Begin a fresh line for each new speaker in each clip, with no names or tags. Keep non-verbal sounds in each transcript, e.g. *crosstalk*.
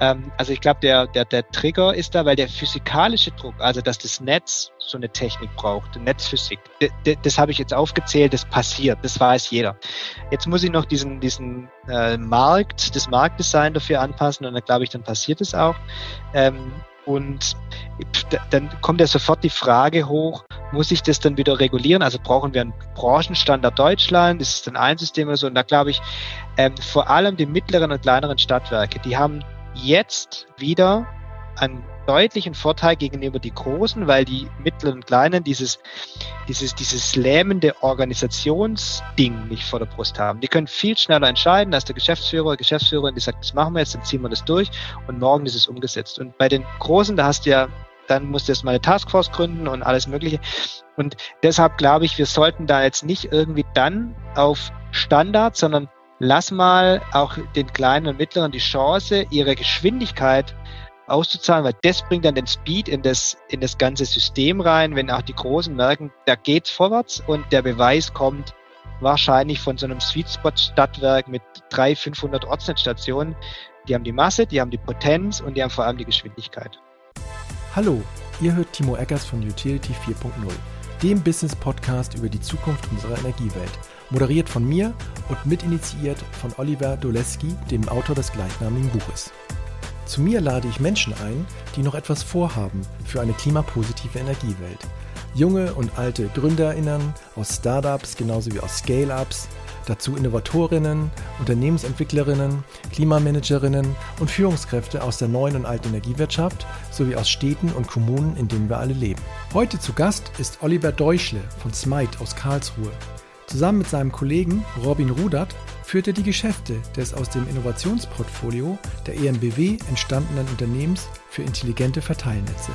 Ähm, also ich glaube, der, der, der Trigger ist da, weil der physikalische Druck, also dass das Netz so eine Technik braucht, Netzphysik, das habe ich jetzt aufgezählt, das passiert, das weiß jeder. Jetzt muss ich noch diesen, diesen äh, Markt, das Marktdesign dafür anpassen und dann glaube ich, dann passiert es auch. Ähm, und dann kommt ja sofort die Frage hoch, muss ich das dann wieder regulieren? Also brauchen wir einen Branchenstandard Deutschland? Ist es dann ein System oder so? Und da glaube ich, ähm, vor allem die mittleren und kleineren Stadtwerke, die haben jetzt wieder einen deutlichen Vorteil gegenüber die Großen, weil die Mittleren und Kleinen dieses, dieses, dieses lähmende Organisationsding nicht vor der Brust haben. Die können viel schneller entscheiden, als der Geschäftsführer, Geschäftsführerin, die sagt, das machen wir jetzt, dann ziehen wir das durch und morgen ist es umgesetzt. Und bei den Großen, da hast du ja, dann musst du erst mal eine Taskforce gründen und alles Mögliche. Und deshalb glaube ich, wir sollten da jetzt nicht irgendwie dann auf Standard, sondern lass mal auch den Kleinen und Mittleren die Chance, ihre Geschwindigkeit auszuzahlen, weil das bringt dann den Speed in das, in das ganze System rein, wenn auch die Großen merken, da geht's vorwärts und der Beweis kommt wahrscheinlich von so einem Sweet Spot Stadtwerk mit 300, 500 Ortsnetzstationen. Die haben die Masse, die haben die Potenz und die haben vor allem die Geschwindigkeit.
Hallo, ihr hört Timo Eckers von Utility 4.0, dem Business Podcast über die Zukunft unserer Energiewelt. Moderiert von mir und mitinitiiert von Oliver Doleski, dem Autor des gleichnamigen Buches. Zu mir lade ich Menschen ein, die noch etwas vorhaben für eine klimapositive Energiewelt. Junge und alte Gründerinnen aus Startups genauso wie aus Scale-ups, dazu Innovatorinnen, Unternehmensentwicklerinnen, Klimamanagerinnen und Führungskräfte aus der neuen und alten Energiewirtschaft sowie aus Städten und Kommunen, in denen wir alle leben. Heute zu Gast ist Oliver Deuchle von Smite aus Karlsruhe. Zusammen mit seinem Kollegen Robin Rudert führt er die Geschäfte des aus dem Innovationsportfolio der EMBW entstandenen Unternehmens für intelligente Verteilnetze.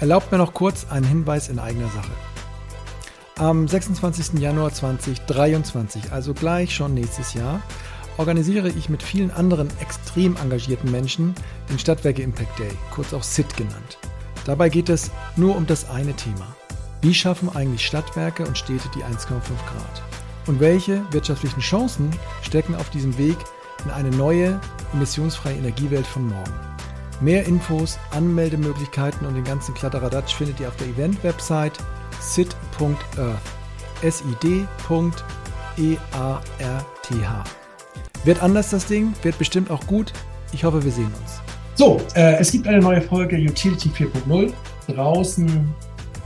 Erlaubt mir noch kurz einen Hinweis in eigener Sache. Am 26. Januar 2023, also gleich schon nächstes Jahr, organisiere ich mit vielen anderen extrem engagierten Menschen den Stadtwerke Impact Day, kurz auch SIT genannt. Dabei geht es nur um das eine Thema. Wie schaffen eigentlich Stadtwerke und Städte die 1,5 Grad? Und welche wirtschaftlichen Chancen stecken auf diesem Weg in eine neue, emissionsfreie Energiewelt von morgen? Mehr Infos, Anmeldemöglichkeiten und den ganzen Kladderadatsch findet ihr auf der Event-Website sid.earth. S-I-D.E-A-R-T-H. Wird anders das Ding, wird bestimmt auch gut. Ich hoffe, wir sehen uns.
So, äh, es gibt eine neue Folge Utility 4.0. Draußen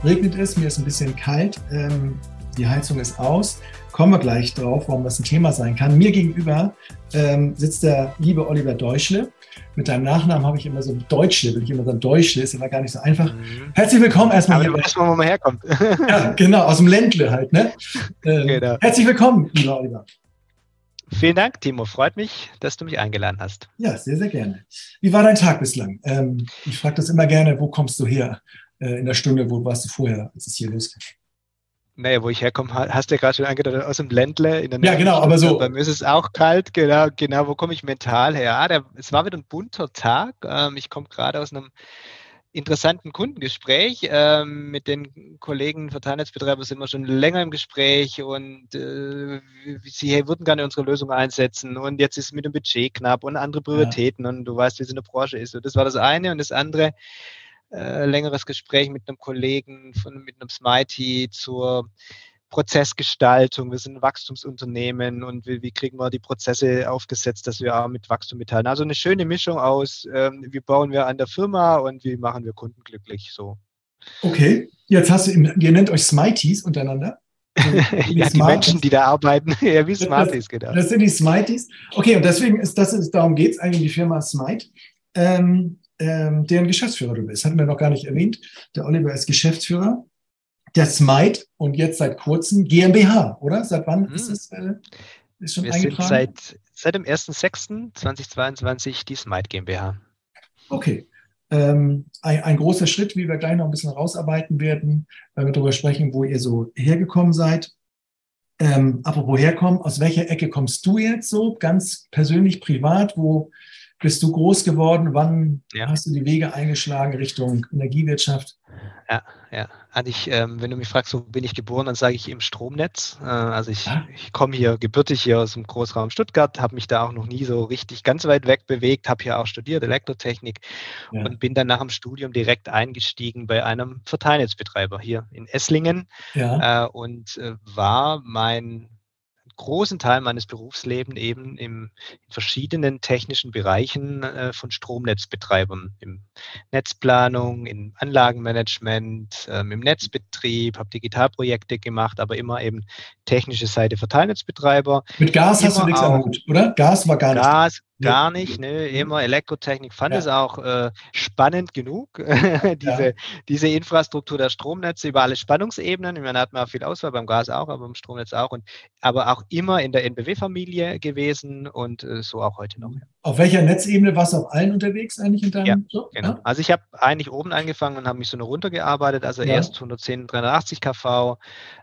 regnet es, mir ist ein bisschen kalt, ähm, die Heizung ist aus. Kommen wir gleich drauf, warum das ein Thema sein kann. Mir gegenüber ähm, sitzt der liebe Oliver Deutschle. Mit deinem Nachnamen habe ich immer so Deutschle, will ich immer sagen, Deutschle, ist immer gar nicht so einfach. Mhm. Herzlich willkommen erstmal.
Aber erstmal, wo man herkommt.
ja, genau, aus dem Ländle halt, ne? Ähm, genau. Herzlich willkommen, lieber Oliver.
Vielen Dank, Timo. Freut mich, dass du mich eingeladen hast.
Ja, sehr, sehr gerne. Wie war dein Tag bislang? Ähm, ich frage das immer gerne, wo kommst du her? Äh, in der Stunde, wo warst du vorher, als es hier losging?
Naja, wo ich herkomme, hast du ja gerade schon angedeutet, aus dem Ländle. In der
ja, genau, aber so.
Bei mir ist es auch kalt, genau, genau, wo komme ich mental her? Ah, der, es war wieder ein bunter Tag. Ähm, ich komme gerade aus einem interessanten Kundengespräch. Ähm, mit den Kollegen Verteilnetzbetreiber sind wir schon länger im Gespräch und äh, sie würden gerne unsere Lösung einsetzen und jetzt ist es mit dem Budget knapp und andere Prioritäten ja. und du weißt, wie es in der Branche ist. Und das war das eine und das andere äh, längeres Gespräch mit einem Kollegen von, mit einem Smitey zur Prozessgestaltung. Wir sind ein Wachstumsunternehmen und wie, wie, kriegen wir die Prozesse aufgesetzt, dass wir auch mit Wachstum mitteilen. Also eine schöne Mischung aus, ähm, wie bauen wir an der Firma und wie machen wir Kunden glücklich. So.
Okay, jetzt hast du, ihr nennt euch Smities untereinander.
Also *laughs* ja, die Menschen, die da arbeiten, *laughs* ja, wie Smarties,
genau. Das sind die Smities. Okay, und deswegen ist das, ist, darum geht es eigentlich die Firma Smite. Ähm, ähm, deren Geschäftsführer du bist. Hatten wir noch gar nicht erwähnt. Der Oliver ist Geschäftsführer der Smite und jetzt seit kurzem GmbH, oder? Seit wann mhm. ist es äh,
ist schon wir eingetragen? Sind seit, seit dem 1.6.2022 die Smite GmbH.
Okay. Ähm, ein, ein, großer Schritt, wie wir gleich noch ein bisschen rausarbeiten werden, wenn wir darüber sprechen, wo ihr so hergekommen seid. Ähm, apropos herkommen, aus welcher Ecke kommst du jetzt so, ganz persönlich, privat? Wo bist du groß geworden? Wann ja. hast du die Wege eingeschlagen Richtung Energiewirtschaft?
Ja, ja. Also ich, ähm, wenn du mich fragst, wo bin ich geboren, dann sage ich im Stromnetz. Äh, also ich, ja. ich komme hier gebürtig hier aus dem Großraum Stuttgart, habe mich da auch noch nie so richtig ganz weit weg bewegt, habe hier auch studiert Elektrotechnik ja. und bin dann nach dem Studium direkt eingestiegen bei einem Verteilnetzbetreiber hier in Esslingen ja. äh, und äh, war mein großen Teil meines Berufslebens eben im, in verschiedenen technischen Bereichen äh, von Stromnetzbetreibern, in Netzplanung, im Anlagenmanagement, ähm, im Netzbetrieb, habe Digitalprojekte gemacht, aber immer eben technische Seite Verteilnetzbetreiber.
Mit Gas hast du nichts am Hut, oder?
Gas war gar nicht. Gas, Gar nicht, ne? immer Elektrotechnik. Fand ja. es auch äh, spannend genug, *laughs* diese, ja. diese Infrastruktur der Stromnetze über alle Spannungsebenen. Ich meine, da hat man viel Auswahl, beim Gas auch, aber beim Stromnetz auch. Und, aber auch immer in der NBW-Familie gewesen und äh, so auch heute noch. Ja.
Auf welcher Netzebene warst du auf allen unterwegs eigentlich in deinem
ja, Job? Genau. Ja? Also ich habe eigentlich oben angefangen und habe mich so eine runtergearbeitet. Also ja. erst 110, 380 kV,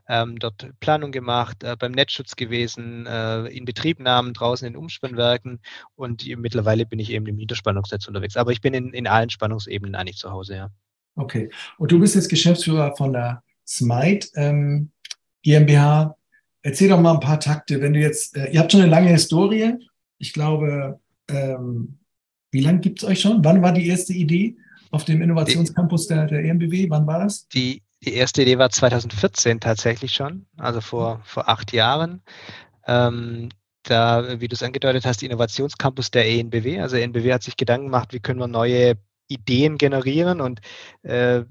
ähm, dort Planung gemacht, äh, beim Netzschutz gewesen, äh, in Betriebnahmen draußen in Umspannwerken und mittlerweile bin ich eben im Niederspannungsnetz unterwegs. Aber ich bin in, in allen Spannungsebenen eigentlich zu Hause, ja.
Okay. Und du bist jetzt Geschäftsführer von der Smite ähm, GmbH. Erzähl doch mal ein paar Takte. Wenn du jetzt, äh, ihr habt schon eine lange Historie. Ich glaube, ähm, wie lange gibt es euch schon? Wann war die erste Idee auf dem Innovationscampus der, der EMBW? Wann war das?
Die, die erste Idee war 2014 tatsächlich schon, also vor, vor acht Jahren. Ähm, da, wie du es angedeutet hast, Innovationscampus der ENBW. Also ENBW hat sich Gedanken gemacht, wie können wir neue Ideen generieren und äh,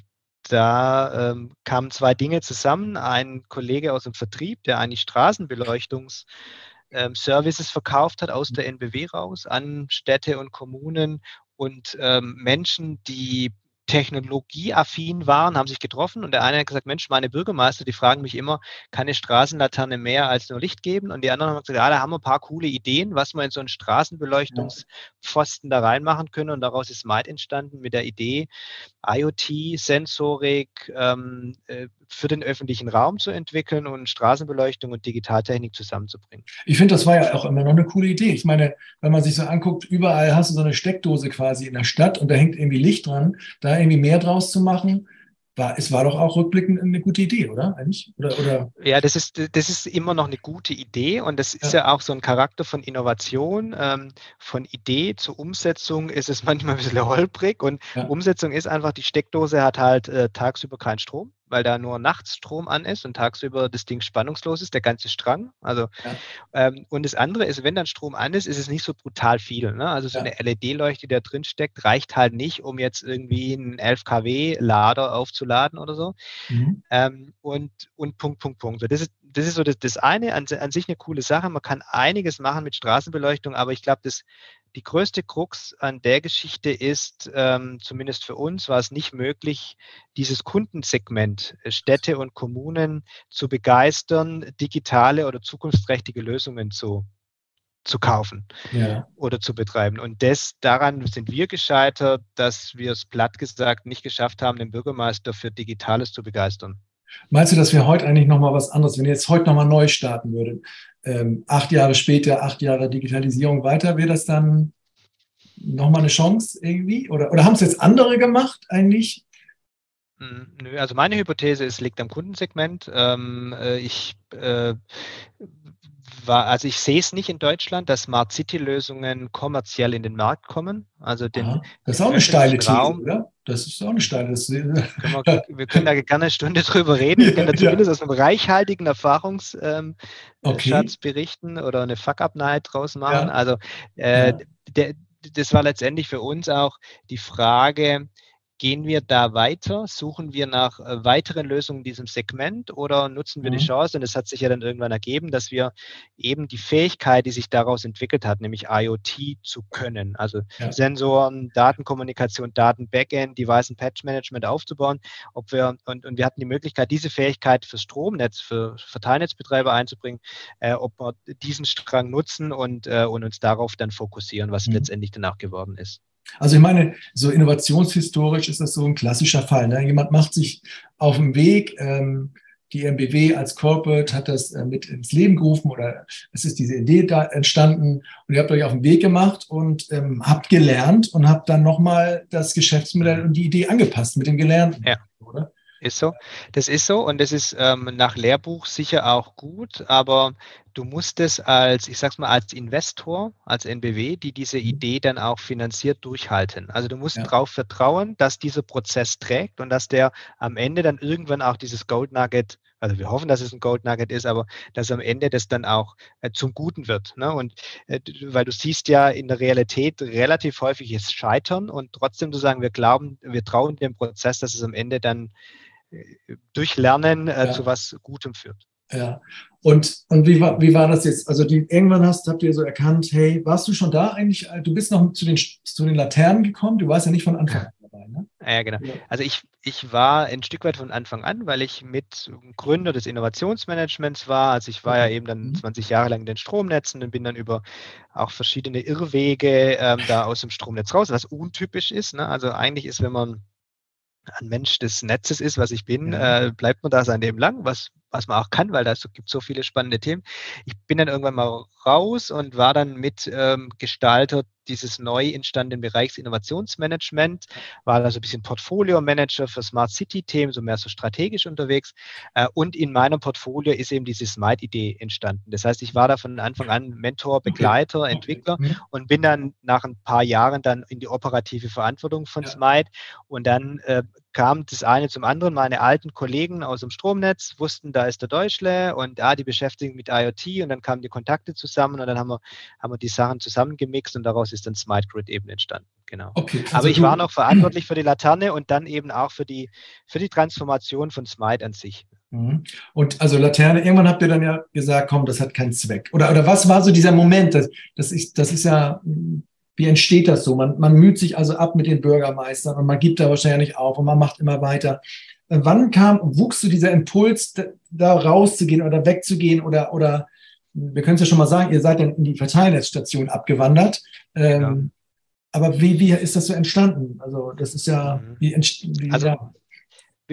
da ähm, kamen zwei Dinge zusammen. Ein Kollege aus dem Vertrieb, der eigentlich Straßenbeleuchtungs ähm, Services verkauft hat aus der NBW raus an Städte und Kommunen und ähm, Menschen, die technologieaffin waren, haben sich getroffen und der eine hat gesagt, Mensch, meine Bürgermeister, die fragen mich immer, kann eine Straßenlaterne mehr als nur Licht geben? Und die anderen haben gesagt, ja, da haben wir ein paar coole Ideen, was wir in so einen Straßenbeleuchtungspfosten da reinmachen können und daraus ist Smite entstanden mit der Idee, IoT, Sensorik ähm, äh, für den öffentlichen Raum zu entwickeln und Straßenbeleuchtung und Digitaltechnik zusammenzubringen.
Ich finde, das war ja auch immer noch eine coole Idee. Ich meine, wenn man sich so anguckt, überall hast du so eine Steckdose quasi in der Stadt und da hängt irgendwie Licht dran. Da irgendwie mehr draus zu machen, war, es war doch auch rückblickend eine gute Idee, oder? Eigentlich? Oder, oder?
Ja, das ist, das ist immer noch eine gute Idee und das ist ja, ja auch so ein Charakter von Innovation. Ähm, von Idee zur Umsetzung ist es *laughs* manchmal ein bisschen holprig und ja. Umsetzung ist einfach, die Steckdose hat halt äh, tagsüber keinen Strom weil da nur nachts Strom an ist und tagsüber das Ding spannungslos ist, der ganze Strang. Also, ja. ähm, und das andere ist, wenn dann Strom an ist, ist es nicht so brutal viel. Ne? Also so ja. eine LED-Leuchte, die da drin steckt, reicht halt nicht, um jetzt irgendwie einen 11 kW-Lader aufzuladen oder so. Mhm. Ähm, und, und Punkt, Punkt, Punkt. So, das ist, das ist so das, das eine, an, an sich eine coole Sache. Man kann einiges machen mit Straßenbeleuchtung, aber ich glaube, das die größte Krux an der Geschichte ist, ähm, zumindest für uns war es nicht möglich, dieses Kundensegment äh, Städte und Kommunen zu begeistern, digitale oder zukunftsträchtige Lösungen zu, zu kaufen ja. oder zu betreiben. Und das, daran sind wir gescheitert, dass wir es platt gesagt nicht geschafft haben, den Bürgermeister für Digitales zu begeistern.
Meinst du, dass wir heute eigentlich nochmal was anderes, wenn ihr jetzt heute nochmal neu starten würdet, ähm, acht Jahre später, acht Jahre Digitalisierung weiter, wäre das dann nochmal eine Chance irgendwie? Oder, oder haben es jetzt andere gemacht eigentlich?
Hm, also meine Hypothese ist, liegt am Kundensegment. Ähm, äh, ich äh, war, also ich sehe es nicht in Deutschland, dass Smart City-Lösungen kommerziell in den Markt kommen. Also den, Aha,
das ist auch eine steile These, Raum, oder? Das ist auch eine steile
These. Wir, wir, können da gerne eine Stunde drüber reden. Wir *laughs* können da zumindest ja. aus einem reichhaltigen Erfahrungsschatz ähm, okay. berichten oder eine Fuck-Up-Night draus machen. Ja. Also äh, ja. der, das war letztendlich für uns auch die Frage, Gehen wir da weiter? Suchen wir nach äh, weiteren Lösungen in diesem Segment oder nutzen wir mhm. die Chance? Und es hat sich ja dann irgendwann ergeben, dass wir eben die Fähigkeit, die sich daraus entwickelt hat, nämlich IoT zu können, also ja. Sensoren, Datenkommunikation, Daten-Backend, Device- und Patch-Management aufzubauen, ob wir, und, und wir hatten die Möglichkeit, diese Fähigkeit für Stromnetz, für Verteilnetzbetreiber einzubringen, äh, ob wir diesen Strang nutzen und, äh, und uns darauf dann fokussieren, was mhm. letztendlich danach geworden ist.
Also ich meine, so innovationshistorisch ist das so ein klassischer Fall. Ne? Jemand macht sich auf den Weg, ähm, die MBW als Corporate hat das äh, mit ins Leben gerufen oder es ist diese Idee da entstanden und ihr habt euch auf den Weg gemacht und ähm, habt gelernt und habt dann nochmal das Geschäftsmodell und die Idee angepasst mit dem Gelernten,
ja. oder? Ist so. Das ist so und das ist ähm, nach Lehrbuch sicher auch gut, aber du musst es als, ich sag's mal, als Investor, als NBW, die diese mhm. Idee dann auch finanziert durchhalten. Also du musst ja. darauf vertrauen, dass dieser Prozess trägt und dass der am Ende dann irgendwann auch dieses Gold Nugget, also wir hoffen, dass es ein Gold Nugget ist, aber dass am Ende das dann auch äh, zum Guten wird. Ne? Und äh, weil du siehst ja in der Realität relativ häufig ist Scheitern und trotzdem zu sagen, wir glauben, wir trauen dem Prozess, dass es am Ende dann durch Lernen äh, ja. zu was Gutem führt.
Ja. Und, und wie, war, wie war das jetzt? Also die, irgendwann hast, habt ihr so erkannt, hey, warst du schon da eigentlich? Du bist noch zu den, zu den Laternen gekommen, du warst ja nicht von Anfang an dabei, ne?
Ja, genau. Also ich, ich war ein Stück weit von Anfang an, weil ich mit Gründer des Innovationsmanagements war. Also ich war ja eben dann 20 mhm. Jahre lang in den Stromnetzen und bin dann über auch verschiedene Irrwege ähm, da aus dem Stromnetz raus, was untypisch ist. Ne? Also eigentlich ist, wenn man ein Mensch des Netzes ist, was ich bin, ja. äh, bleibt man da sein Leben lang, was, was man auch kann, weil da gibt so viele spannende Themen. Ich bin dann irgendwann mal raus und war dann mit ähm, Gestalter dieses neu entstandenen Bereichs Innovationsmanagement, war also ein bisschen Portfolio-Manager für Smart City-Themen, so mehr so strategisch unterwegs. Äh, und in meinem Portfolio ist eben diese Smart-Idee entstanden. Das heißt, ich war da von Anfang an Mentor, Begleiter. Entwickler. Mhm. und bin dann nach ein paar Jahren dann in die operative Verantwortung von ja. Smite und dann äh, kam das eine zum anderen. Meine alten Kollegen aus dem Stromnetz wussten, da ist der Deutschle und ah, die beschäftigen mit IoT und dann kamen die Kontakte zusammen und dann haben wir, haben wir die Sachen zusammengemixt und daraus ist dann Smart Grid eben entstanden. Genau. Okay, also Aber ich war noch verantwortlich für die Laterne und dann eben auch für die, für die Transformation von Smite an sich.
Mhm. Und also Laterne, irgendwann habt ihr dann ja gesagt, komm, das hat keinen Zweck. Oder, oder was war so dieser Moment? Das, das, ist, das ist ja wie entsteht das so? Man, man müht sich also ab mit den Bürgermeistern und man gibt da wahrscheinlich nicht auf und man macht immer weiter. Äh, wann kam, wuchs so dieser Impuls, da, rauszugehen oder wegzugehen oder, oder wir können es ja schon mal sagen, ihr seid dann in die Verteilnetzstation abgewandert. Ähm, ja. Aber wie, wie ist das so entstanden? Also das ist ja, mhm. wie, wie
also, ja.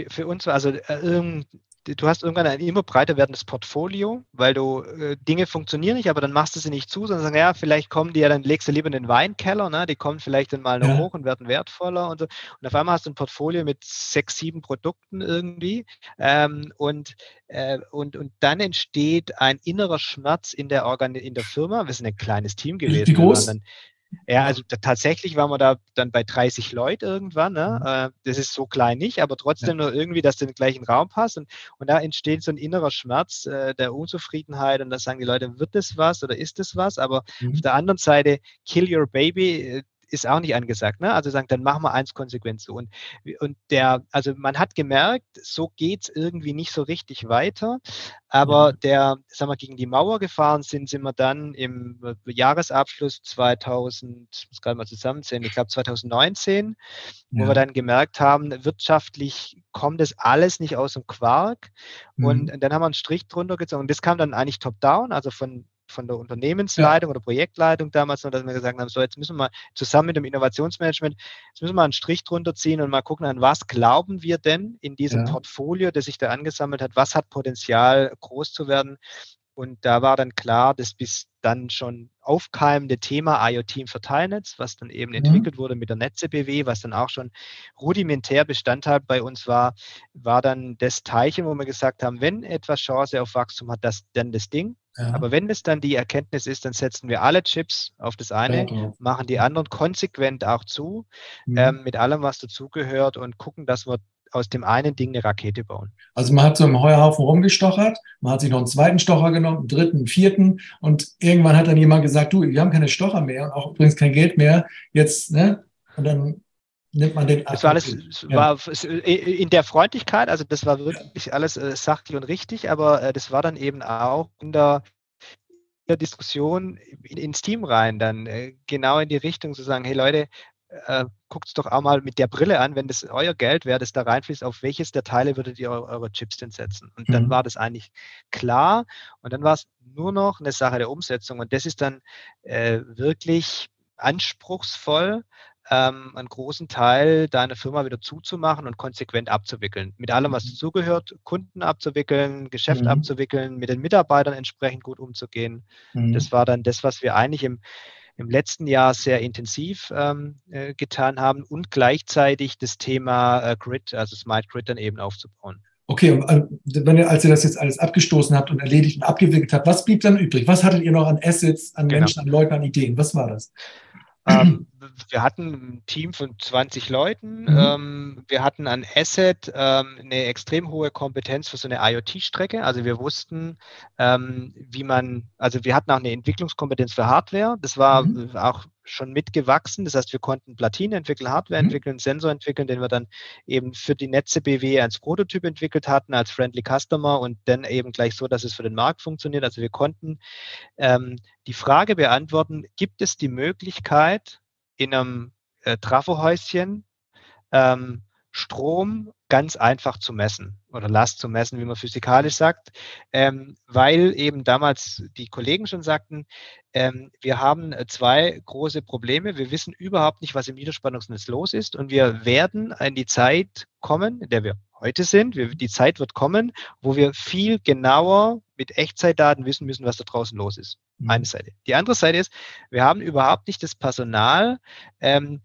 Für uns, also äh, du hast irgendwann ein immer breiter werdendes Portfolio, weil du äh, Dinge funktionieren nicht, aber dann machst du sie nicht zu, sondern sagst, ja, vielleicht kommen die ja, dann legst du lieber in den Weinkeller, ne? die kommen vielleicht dann mal noch ja. hoch und werden wertvoller und so. Und auf einmal hast du ein Portfolio mit sechs, sieben Produkten irgendwie ähm, und, äh, und, und dann entsteht ein innerer Schmerz in der, Organ in der Firma. Wir sind ein kleines Team gewesen.
Wie groß?
Dann, ja, also da, tatsächlich waren wir da dann bei 30 Leuten irgendwann. Ne? Mhm. Äh, das ist so klein nicht, aber trotzdem ja. nur irgendwie, dass du in den gleichen Raum passt. Und, und da entsteht so ein innerer Schmerz äh, der Unzufriedenheit. Und da sagen die Leute, wird das was oder ist das was? Aber mhm. auf der anderen Seite, kill your baby, äh, ist auch nicht angesagt. Ne? Also sagen, dann machen wir eins konsequent so. Und, und der, also man hat gemerkt, so geht es irgendwie nicht so richtig weiter. Aber der, sagen wir, gegen die Mauer gefahren sind, sind wir dann im Jahresabschluss 2000, ich muss gerade mal zusammenzählen, ich glaube 2019, ja. wo wir dann gemerkt haben, wirtschaftlich kommt das alles nicht aus dem Quark. Mhm. Und, und dann haben wir einen Strich drunter gezogen. Und das kam dann eigentlich top-down, also von von der Unternehmensleitung ja. oder Projektleitung damals dass wir gesagt haben, so jetzt müssen wir zusammen mit dem Innovationsmanagement, jetzt müssen wir einen Strich drunter ziehen und mal gucken, an was glauben wir denn in diesem ja. Portfolio, das sich da angesammelt hat, was hat Potenzial groß zu werden. Und da war dann klar, dass bis dann schon aufkeimende Thema IoT im Verteilnetz, was dann eben mhm. entwickelt wurde mit der NetzeBW, was dann auch schon rudimentär Bestandteil bei uns war, war dann das Teilchen, wo wir gesagt haben, wenn etwas Chance auf Wachstum hat, das dann das Ding. Ja. Aber wenn es dann die Erkenntnis ist, dann setzen wir alle Chips auf das eine, ja, machen die anderen konsequent auch zu, mhm. ähm, mit allem, was dazugehört und gucken, dass wir aus dem einen Ding eine Rakete bauen.
Also man hat so im Heuhaufen rumgestochert, man hat sich noch einen zweiten Stocher genommen, einen dritten, einen vierten und irgendwann hat dann jemand gesagt, du, wir haben keine Stocher mehr und auch übrigens kein Geld mehr, jetzt, ne? Und dann nimmt man den.
Das war alles, ja. war in der Freundlichkeit, also das war wirklich alles äh, sachlich und richtig, aber äh, das war dann eben auch in der, in der Diskussion ins Team rein, dann äh, genau in die Richtung zu sagen, hey Leute, äh, guckt es doch auch mal mit der Brille an, wenn das euer Geld wäre, das da reinfließt, auf welches der Teile würdet ihr eure, eure Chips denn setzen? Und mhm. dann war das eigentlich klar und dann war es nur noch eine Sache der Umsetzung und das ist dann äh, wirklich anspruchsvoll, ähm, einen großen Teil deiner Firma wieder zuzumachen und konsequent abzuwickeln. Mit allem, was mhm. dazugehört, Kunden abzuwickeln, Geschäft mhm. abzuwickeln, mit den Mitarbeitern entsprechend gut umzugehen. Mhm. Das war dann das, was wir eigentlich im, im letzten Jahr sehr intensiv ähm, äh, getan haben und gleichzeitig das Thema äh, Grid, also Smart Grid dann eben aufzubauen.
Okay, und äh, wenn ihr, als ihr das jetzt alles abgestoßen habt und erledigt und abgewickelt habt, was blieb dann übrig? Was hattet ihr noch an Assets, an genau. Menschen, an Leuten, an Ideen? Was war das?
Ähm, *clears throat* wir hatten ein Team von 20 Leuten. Mhm. Ähm, wir hatten an Asset ähm, eine extrem hohe Kompetenz für so eine IoT-Strecke. Also wir wussten, ähm, wie man, also wir hatten auch eine Entwicklungskompetenz für Hardware. Das war mhm. auch schon mitgewachsen. Das heißt, wir konnten Platine entwickeln, Hardware mhm. entwickeln, Sensor entwickeln, den wir dann eben für die Netze BW als Prototyp entwickelt hatten, als Friendly Customer und dann eben gleich so, dass es für den Markt funktioniert. Also wir konnten ähm, die Frage beantworten, gibt es die Möglichkeit, in einem äh, Trafohäuschen ähm, Strom ganz einfach zu messen oder Last zu messen, wie man physikalisch sagt, ähm, weil eben damals die Kollegen schon sagten, ähm, wir haben äh, zwei große Probleme. Wir wissen überhaupt nicht, was im Niederspannungsnetz los ist und wir werden in die Zeit kommen, in der wir heute sind. Wir, die Zeit wird kommen, wo wir viel genauer mit Echtzeitdaten wissen müssen, was da draußen los ist. Mhm. Eine Seite. Die andere Seite ist, wir haben überhaupt nicht das Personal, ähm,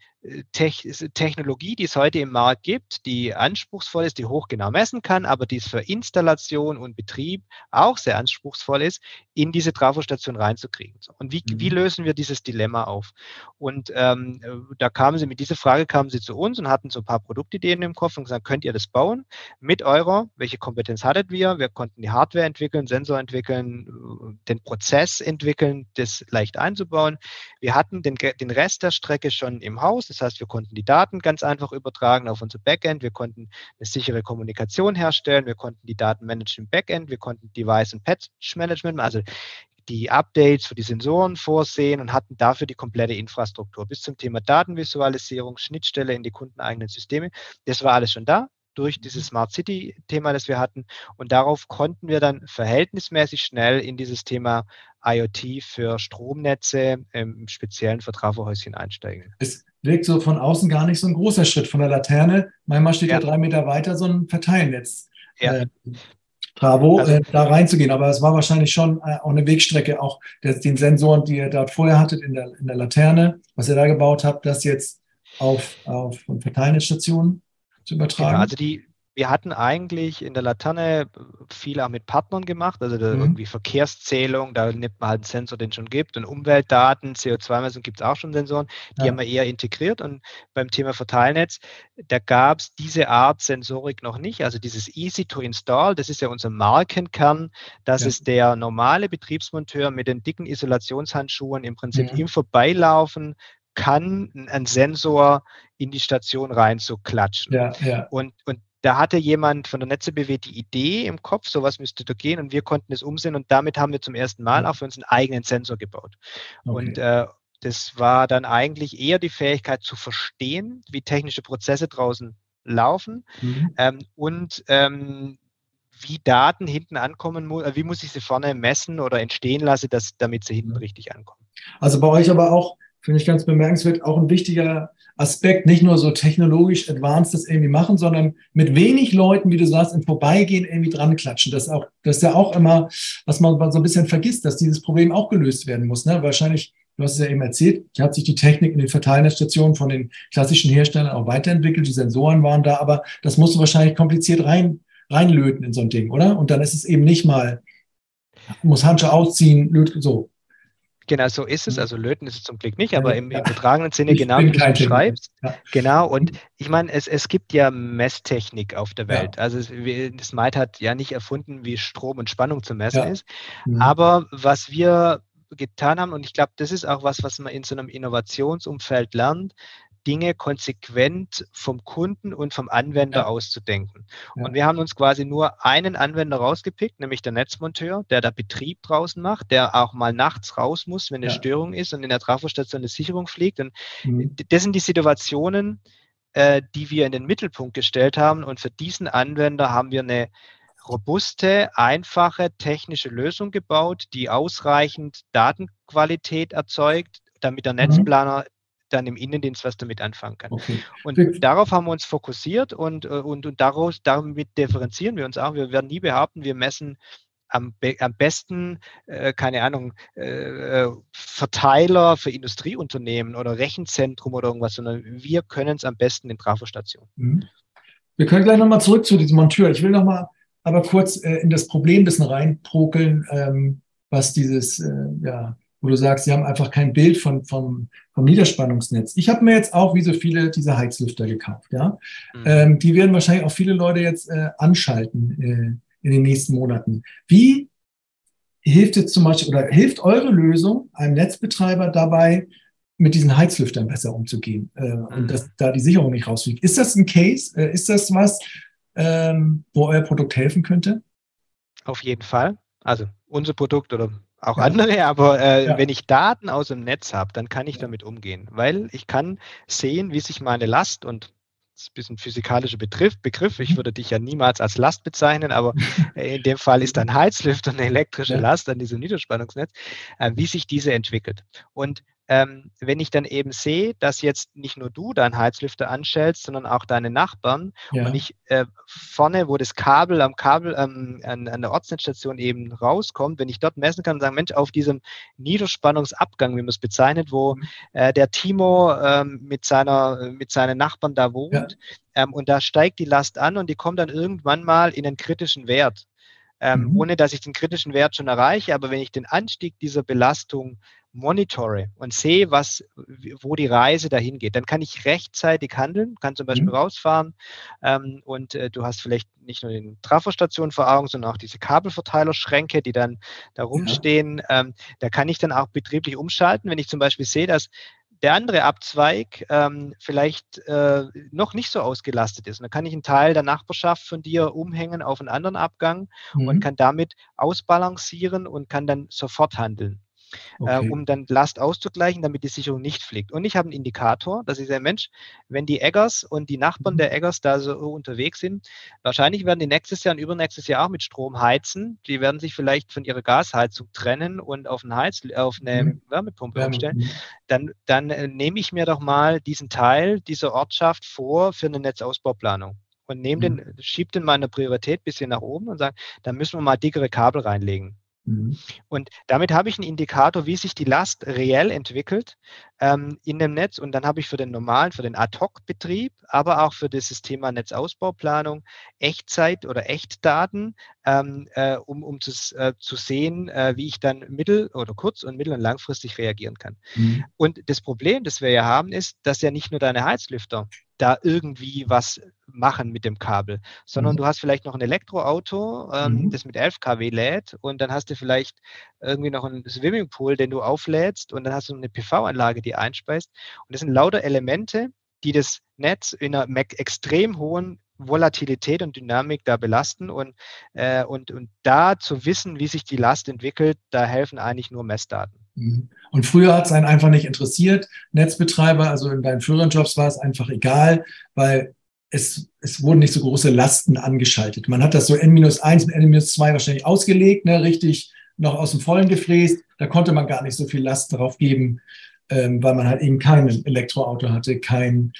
Technologie, die es heute im Markt gibt, die anspruchsvoll ist, die hochgenau messen kann, aber die es für Installation und Betrieb auch sehr anspruchsvoll ist, in diese Trafostation reinzukriegen. Und wie, mhm. wie lösen wir dieses Dilemma auf? Und ähm, da kamen sie mit dieser Frage kamen sie zu uns und hatten so ein paar Produktideen im Kopf und gesagt, könnt ihr das bauen mit eurer? Welche Kompetenz hattet wir? Wir konnten die Hardware entwickeln, Sensor entwickeln, den Prozess entwickeln, das leicht einzubauen. Wir hatten den, den Rest der Strecke schon im Haus. Das heißt, wir konnten die Daten ganz einfach übertragen auf unser Backend. Wir konnten eine sichere Kommunikation herstellen. Wir konnten die Daten managen im Backend. Wir konnten Device- und Patch Management, also die Updates für die Sensoren vorsehen und hatten dafür die komplette Infrastruktur bis zum Thema Datenvisualisierung, Schnittstelle in die kundeneigenen Systeme. Das war alles schon da durch dieses. Smart City-Thema, das wir hatten. Und darauf konnten wir dann verhältnismäßig schnell in dieses Thema IoT für Stromnetze, im Speziellen für Trafohäuschen einsteigen.
Es wirkt so von außen gar nicht so ein großer Schritt von der Laterne. Manchmal steht ja, ja drei Meter weiter so ein Verteilnetz. Ja. Äh, Travo, also, äh, da reinzugehen. Aber es war wahrscheinlich schon äh, auch eine Wegstrecke, auch der, den Sensoren, die ihr dort vorher hattet in der, in der Laterne, was ihr da gebaut habt, das jetzt auf, auf Verteilnetzstationen zu übertragen? Genau,
also die, wir hatten eigentlich in der Laterne viel auch mit Partnern gemacht, also mhm. irgendwie Verkehrszählung, da nimmt man halt einen Sensor, den es schon gibt, und Umweltdaten, CO2-Messung gibt es auch schon Sensoren, die ja. haben wir eher integriert. Und beim Thema Verteilnetz, da gab es diese Art Sensorik noch nicht, also dieses Easy to Install, das ist ja unser Markenkern, das ja. ist der normale Betriebsmonteur mit den dicken Isolationshandschuhen im Prinzip mhm. im Vorbeilaufen kann ein Sensor in die Station rein zu klatschen. Ja, ja. Und, und da hatte jemand von der Netze BW die Idee im Kopf, sowas müsste da gehen und wir konnten es umsehen und damit haben wir zum ersten Mal auch für uns einen eigenen Sensor gebaut. Okay. Und äh, das war dann eigentlich eher die Fähigkeit zu verstehen, wie technische Prozesse draußen laufen mhm. ähm, und ähm, wie Daten hinten ankommen äh, wie muss ich sie vorne messen oder entstehen lassen, dass, damit sie hinten mhm. richtig ankommen.
Also bei euch aber auch finde ich ganz bemerkenswert, auch ein wichtiger Aspekt, nicht nur so technologisch advanced das irgendwie machen, sondern mit wenig Leuten, wie du sagst, im Vorbeigehen irgendwie dran klatschen. Das, auch, das ist ja auch immer, was man so ein bisschen vergisst, dass dieses Problem auch gelöst werden muss. Ne? Wahrscheinlich, du hast es ja eben erzählt, hat sich die Technik in den Verteilerstationen von den klassischen Herstellern auch weiterentwickelt, die Sensoren waren da, aber das musst du wahrscheinlich kompliziert rein, reinlöten in so ein Ding, oder? Und dann ist es eben nicht mal, muss Handschuhe ausziehen, löt, so.
Genau, so ist es. Mhm. Also löten ist es zum Glück nicht, aber im, im übertragenen Sinne ich genau wie du es schreibst. Ja. Genau, und ich meine, es, es gibt ja Messtechnik auf der Welt. Ja. Also Smite hat ja nicht erfunden, wie Strom und Spannung zu messen ja. ist. Mhm. Aber was wir getan haben, und ich glaube, das ist auch was, was man in so einem Innovationsumfeld lernt, Dinge konsequent vom Kunden und vom Anwender ja. auszudenken. Ja. Und wir haben uns quasi nur einen Anwender rausgepickt, nämlich der Netzmonteur, der da Betrieb draußen macht, der auch mal nachts raus muss, wenn eine ja. Störung ist und in der Trafostation eine Sicherung fliegt. Und mhm. das sind die Situationen, äh, die wir in den Mittelpunkt gestellt haben. Und für diesen Anwender haben wir eine robuste, einfache technische Lösung gebaut, die ausreichend Datenqualität erzeugt, damit der mhm. Netzplaner dann im Innendienst was damit anfangen kann. Okay. Und darauf haben wir uns fokussiert und, äh, und, und daraus, damit differenzieren wir uns auch. Wir werden nie behaupten, wir messen am, be am besten, äh, keine Ahnung, äh, äh, Verteiler für Industrieunternehmen oder Rechenzentrum oder irgendwas, sondern wir können es am besten in Trafostationen. Mhm.
Wir können gleich nochmal zurück zu diesem Monteur. Ich will nochmal aber kurz äh, in das Problem ein bisschen reinprokeln, ähm, was dieses, äh, ja, wo du sagst, sie haben einfach kein Bild von, vom, vom Niederspannungsnetz. Ich habe mir jetzt auch, wie so viele, diese Heizlüfter gekauft. Ja? Mhm. Ähm, die werden wahrscheinlich auch viele Leute jetzt äh, anschalten äh, in den nächsten Monaten. Wie hilft jetzt zum Beispiel oder hilft eure Lösung einem Netzbetreiber dabei, mit diesen Heizlüftern besser umzugehen äh, mhm. und dass da die Sicherung nicht rausfliegt. Ist das ein Case? Äh, ist das was, ähm, wo euer Produkt helfen könnte?
Auf jeden Fall. Also unser Produkt oder auch andere, aber äh, ja. wenn ich Daten aus dem Netz habe, dann kann ich damit umgehen, weil ich kann sehen, wie sich meine Last und das ist ein bisschen physikalischer Begriff, Begriff. Ich mhm. würde dich ja niemals als Last bezeichnen, aber *laughs* in dem Fall ist ein Heizlüfter eine elektrische Last an diesem Niederspannungsnetz, äh, wie sich diese entwickelt. Und ähm, wenn ich dann eben sehe, dass jetzt nicht nur du deinen Heizlüfter anstellst, sondern auch deine Nachbarn ja. und ich äh, vorne, wo das Kabel am Kabel ähm, an, an, der Ortsnetzstation eben rauskommt, wenn ich dort messen kann und sagen, Mensch, auf diesem Niederspannungsabgang, wie man es bezeichnet, wo mhm. äh, der Timo ähm, mit seiner mit seinen Nachbarn da wohnt ja. Ähm, und da steigt die Last an und die kommt dann irgendwann mal in einen kritischen Wert. Ähm, mhm. ohne dass ich den kritischen Wert schon erreiche. Aber wenn ich den Anstieg dieser Belastung monitore und sehe, was, wo die Reise dahin geht, dann kann ich rechtzeitig handeln, kann zum Beispiel mhm. rausfahren ähm, und äh, du hast vielleicht nicht nur den Trafostation vor Augen, sondern auch diese Kabelverteilerschränke, die dann da rumstehen. Ja. Ähm, da kann ich dann auch betrieblich umschalten, wenn ich zum Beispiel sehe, dass der andere Abzweig ähm, vielleicht äh, noch nicht so ausgelastet ist. Und dann kann ich einen Teil der Nachbarschaft von dir umhängen auf einen anderen Abgang mhm. und kann damit ausbalancieren und kann dann sofort handeln. Äh, okay. äh, um dann Last auszugleichen, damit die Sicherung nicht fliegt. Und ich habe einen Indikator, dass ich sage, Mensch, wenn die Eggers und die Nachbarn mhm. der Eggers da so unterwegs sind, wahrscheinlich werden die nächstes Jahr und übernächstes Jahr auch mit Strom heizen. Die werden sich vielleicht von ihrer Gasheizung trennen und auf, ein Heiz, auf eine mhm. Wärmepumpe umstellen. Mhm. Dann, dann äh, nehme ich mir doch mal diesen Teil dieser Ortschaft vor für eine Netzausbauplanung und nehme mhm. den, schiebe den mal in der Priorität ein bisschen nach oben und sage, dann müssen wir mal dickere Kabel reinlegen. Mhm. Und damit habe ich einen Indikator, wie sich die Last reell entwickelt ähm, in dem Netz. Und dann habe ich für den normalen, für den Ad-Hoc-Betrieb, aber auch für das Thema Netzausbauplanung Echtzeit- oder Echtdaten, ähm, äh, um, um zu, äh, zu sehen, äh, wie ich dann mittel- oder kurz- und mittel- und langfristig reagieren kann. Mhm. Und das Problem, das wir ja haben, ist, dass ja nicht nur deine Heizlüfter da irgendwie was machen mit dem Kabel, sondern mhm. du hast vielleicht noch ein Elektroauto, ähm, mhm. das mit 11 kW lädt und dann hast du vielleicht irgendwie noch einen Swimmingpool, den du auflädst und dann hast du eine PV-Anlage, die einspeist. Und das sind lauter Elemente, die das Netz in einer extrem hohen Volatilität und Dynamik da belasten und, äh, und, und da zu wissen, wie sich die Last entwickelt, da helfen eigentlich nur Messdaten.
Mhm. Und früher hat es einen einfach nicht interessiert, Netzbetreiber, also in deinen früheren Jobs war es einfach egal, weil es, es wurden nicht so große Lasten angeschaltet. Man hat das so N-1 und N-2 wahrscheinlich ausgelegt, ne, richtig noch aus dem Vollen gefräst. Da konnte man gar nicht so viel Last drauf geben, ähm, weil man halt eben kein Elektroauto hatte, kein,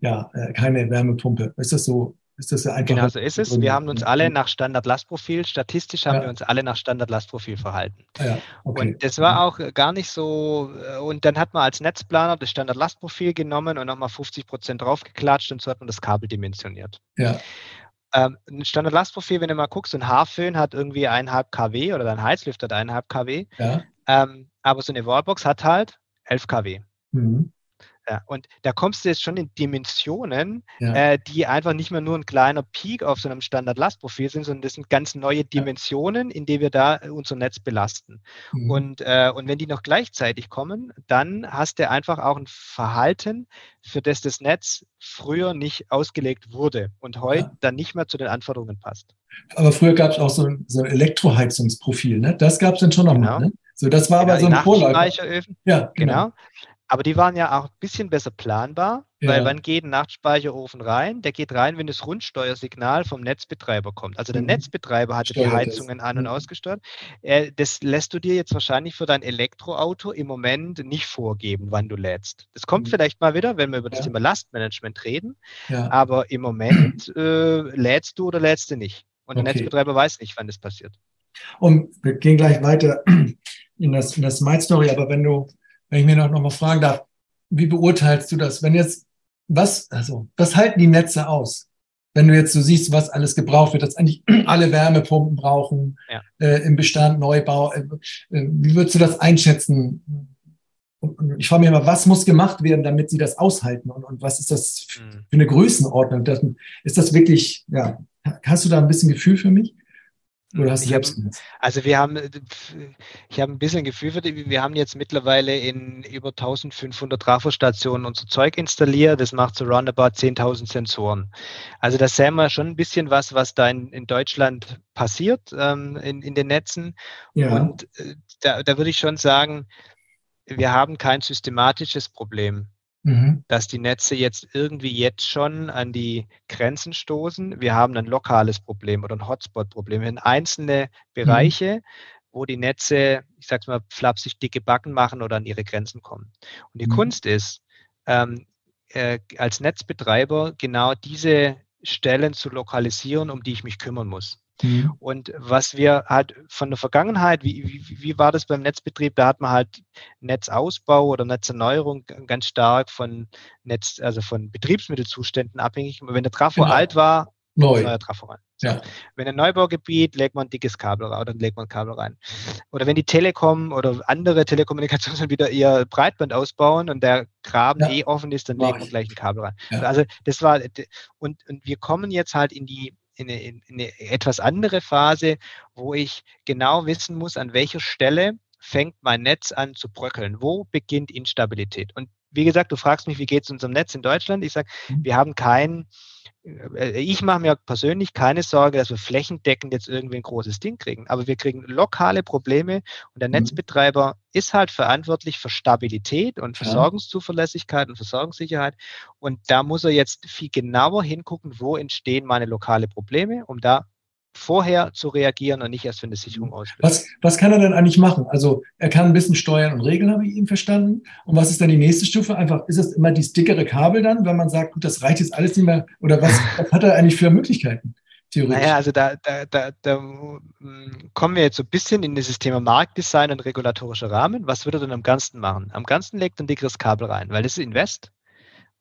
ja, äh, keine Wärmepumpe. Ist das so ist das ja einfach.
Genau so ist es. Wir haben uns alle nach Standard-Lastprofil, statistisch haben ja. wir uns alle nach Standard-Lastprofil verhalten. Ja, okay. Und das war auch gar nicht so, äh, und dann hat man als Netzplaner das Standard-Lastprofil genommen und nochmal 50 Prozent draufgeklatscht und so hat man das Kabel dimensioniert. Ja. Ähm, ein Standard-Lastprofil, wenn du mal guckst, ein Haarföhn hat irgendwie 1,5 kW oder dein Heizlüfter hat 1,5 kW. Ja. Ähm, aber so eine Wallbox hat halt 11 kW. Mhm. Ja, und da kommst du jetzt schon in Dimensionen, ja. äh, die einfach nicht mehr nur ein kleiner Peak auf so einem Standard-Lastprofil sind, sondern das sind ganz neue Dimensionen, in die wir da äh, unser Netz belasten. Mhm. Und, äh, und wenn die noch gleichzeitig kommen, dann hast du einfach auch ein Verhalten, für das das Netz früher nicht ausgelegt wurde und heute ja. dann nicht mehr zu den Anforderungen passt.
Aber früher gab es auch so ein, so ein Elektroheizungsprofil, ne? Das gab es dann schon noch
genau.
mal, ne? So, das war
genau,
aber so ein
Vorläufer. Ja, genau. genau. Aber die waren ja auch ein bisschen besser planbar. Ja. Weil wann geht ein Nachtspeicherofen rein? Der geht rein, wenn das Rundsteuersignal vom Netzbetreiber kommt. Also der mhm. Netzbetreiber hat die Heizungen an- und mhm. ausgesteuert. Äh, das lässt du dir jetzt wahrscheinlich für dein Elektroauto im Moment nicht vorgeben, wann du lädst. Das kommt mhm. vielleicht mal wieder, wenn wir über das ja. Thema Lastmanagement reden. Ja. Aber im Moment äh, lädst du oder lädst du nicht. Und der okay. Netzbetreiber weiß nicht, wann das passiert.
Und wir gehen gleich weiter in das, in das Smite Story. Aber wenn du, wenn ich mir noch, noch mal fragen darf, wie beurteilst du das? Wenn jetzt was, also, was halten die Netze aus? Wenn du jetzt so siehst, was alles gebraucht wird, dass eigentlich *clears throat* alle Wärmepumpen brauchen, ja. äh, im Bestand, Neubau, äh, äh, wie würdest du das einschätzen? Und, ich frage mich immer, was muss gemacht werden, damit sie das aushalten? Und, und was ist das mhm. für eine Größenordnung? Das, ist das wirklich, ja, hast du da ein bisschen Gefühl für mich?
Oder hast du hab, also wir haben, ich habe ein bisschen Gefühl für die, wir haben jetzt mittlerweile in über 1500 Trafostationen unser Zeug installiert. Das macht so roundabout 10.000 Sensoren. Also da sehen wir schon ein bisschen was, was da in, in Deutschland passiert ähm, in, in den Netzen. Ja. Und äh, da, da würde ich schon sagen, wir haben kein systematisches Problem mhm. dass die Netze jetzt irgendwie jetzt schon an die Grenzen stoßen. Wir haben ein lokales Problem oder ein Hotspot-Problem in einzelne Bereiche, mhm. wo die Netze, ich sag's mal, flapsig dicke Backen machen oder an ihre Grenzen kommen. Und die mhm. Kunst ist, ähm, äh, als Netzbetreiber genau diese Stellen zu lokalisieren, um die ich mich kümmern muss. Mhm. Und was wir halt von der Vergangenheit, wie, wie, wie war das beim Netzbetrieb? Da hat man halt Netzausbau oder Netzerneuerung ganz stark von Netz, also von Betriebsmittelzuständen abhängig. Wenn der Trafo genau. alt war, Neu. neuer Trafo rein. Ja. Wenn ein Neubaugebiet, legt man ein dickes Kabel rein oder legt man ein Kabel rein. Oder wenn die Telekom oder andere Telekommunikationsanbieter *laughs* ihr Breitband ausbauen und der Graben ja. eh offen ist, dann legt man gleich ein Kabel rein. Ja. Also das war und, und wir kommen jetzt halt in die in eine, in eine etwas andere Phase, wo ich genau wissen muss, an welcher Stelle fängt mein Netz an zu bröckeln. Wo beginnt Instabilität? Und wie gesagt, du fragst mich, wie geht es unserem Netz in Deutschland? Ich sage, mhm. wir haben kein ich mache mir persönlich keine Sorge, dass wir flächendeckend jetzt irgendwie ein großes Ding kriegen. Aber wir kriegen lokale Probleme und der mhm. Netzbetreiber ist halt verantwortlich für Stabilität und Versorgungszuverlässigkeit und Versorgungssicherheit. Und da muss er jetzt viel genauer hingucken, wo entstehen meine lokale Probleme, um da vorher zu reagieren und nicht erst, wenn die Sicherung mhm. auslöst.
Was, was kann er denn eigentlich machen? Also er kann ein bisschen steuern und regeln, habe ich eben verstanden. Und was ist dann die nächste Stufe? Einfach, ist es immer dieses dickere Kabel dann, wenn man sagt, gut, das reicht jetzt alles nicht mehr? Oder was, *laughs* was hat er eigentlich für Möglichkeiten?
Theoretisch. Naja, also da, da, da, da mm, kommen wir jetzt so ein bisschen in dieses Thema Marktdesign und regulatorischer Rahmen. Was würde er denn am ganzen machen? Am ganzen legt er ein dickeres Kabel rein, weil das ist Invest.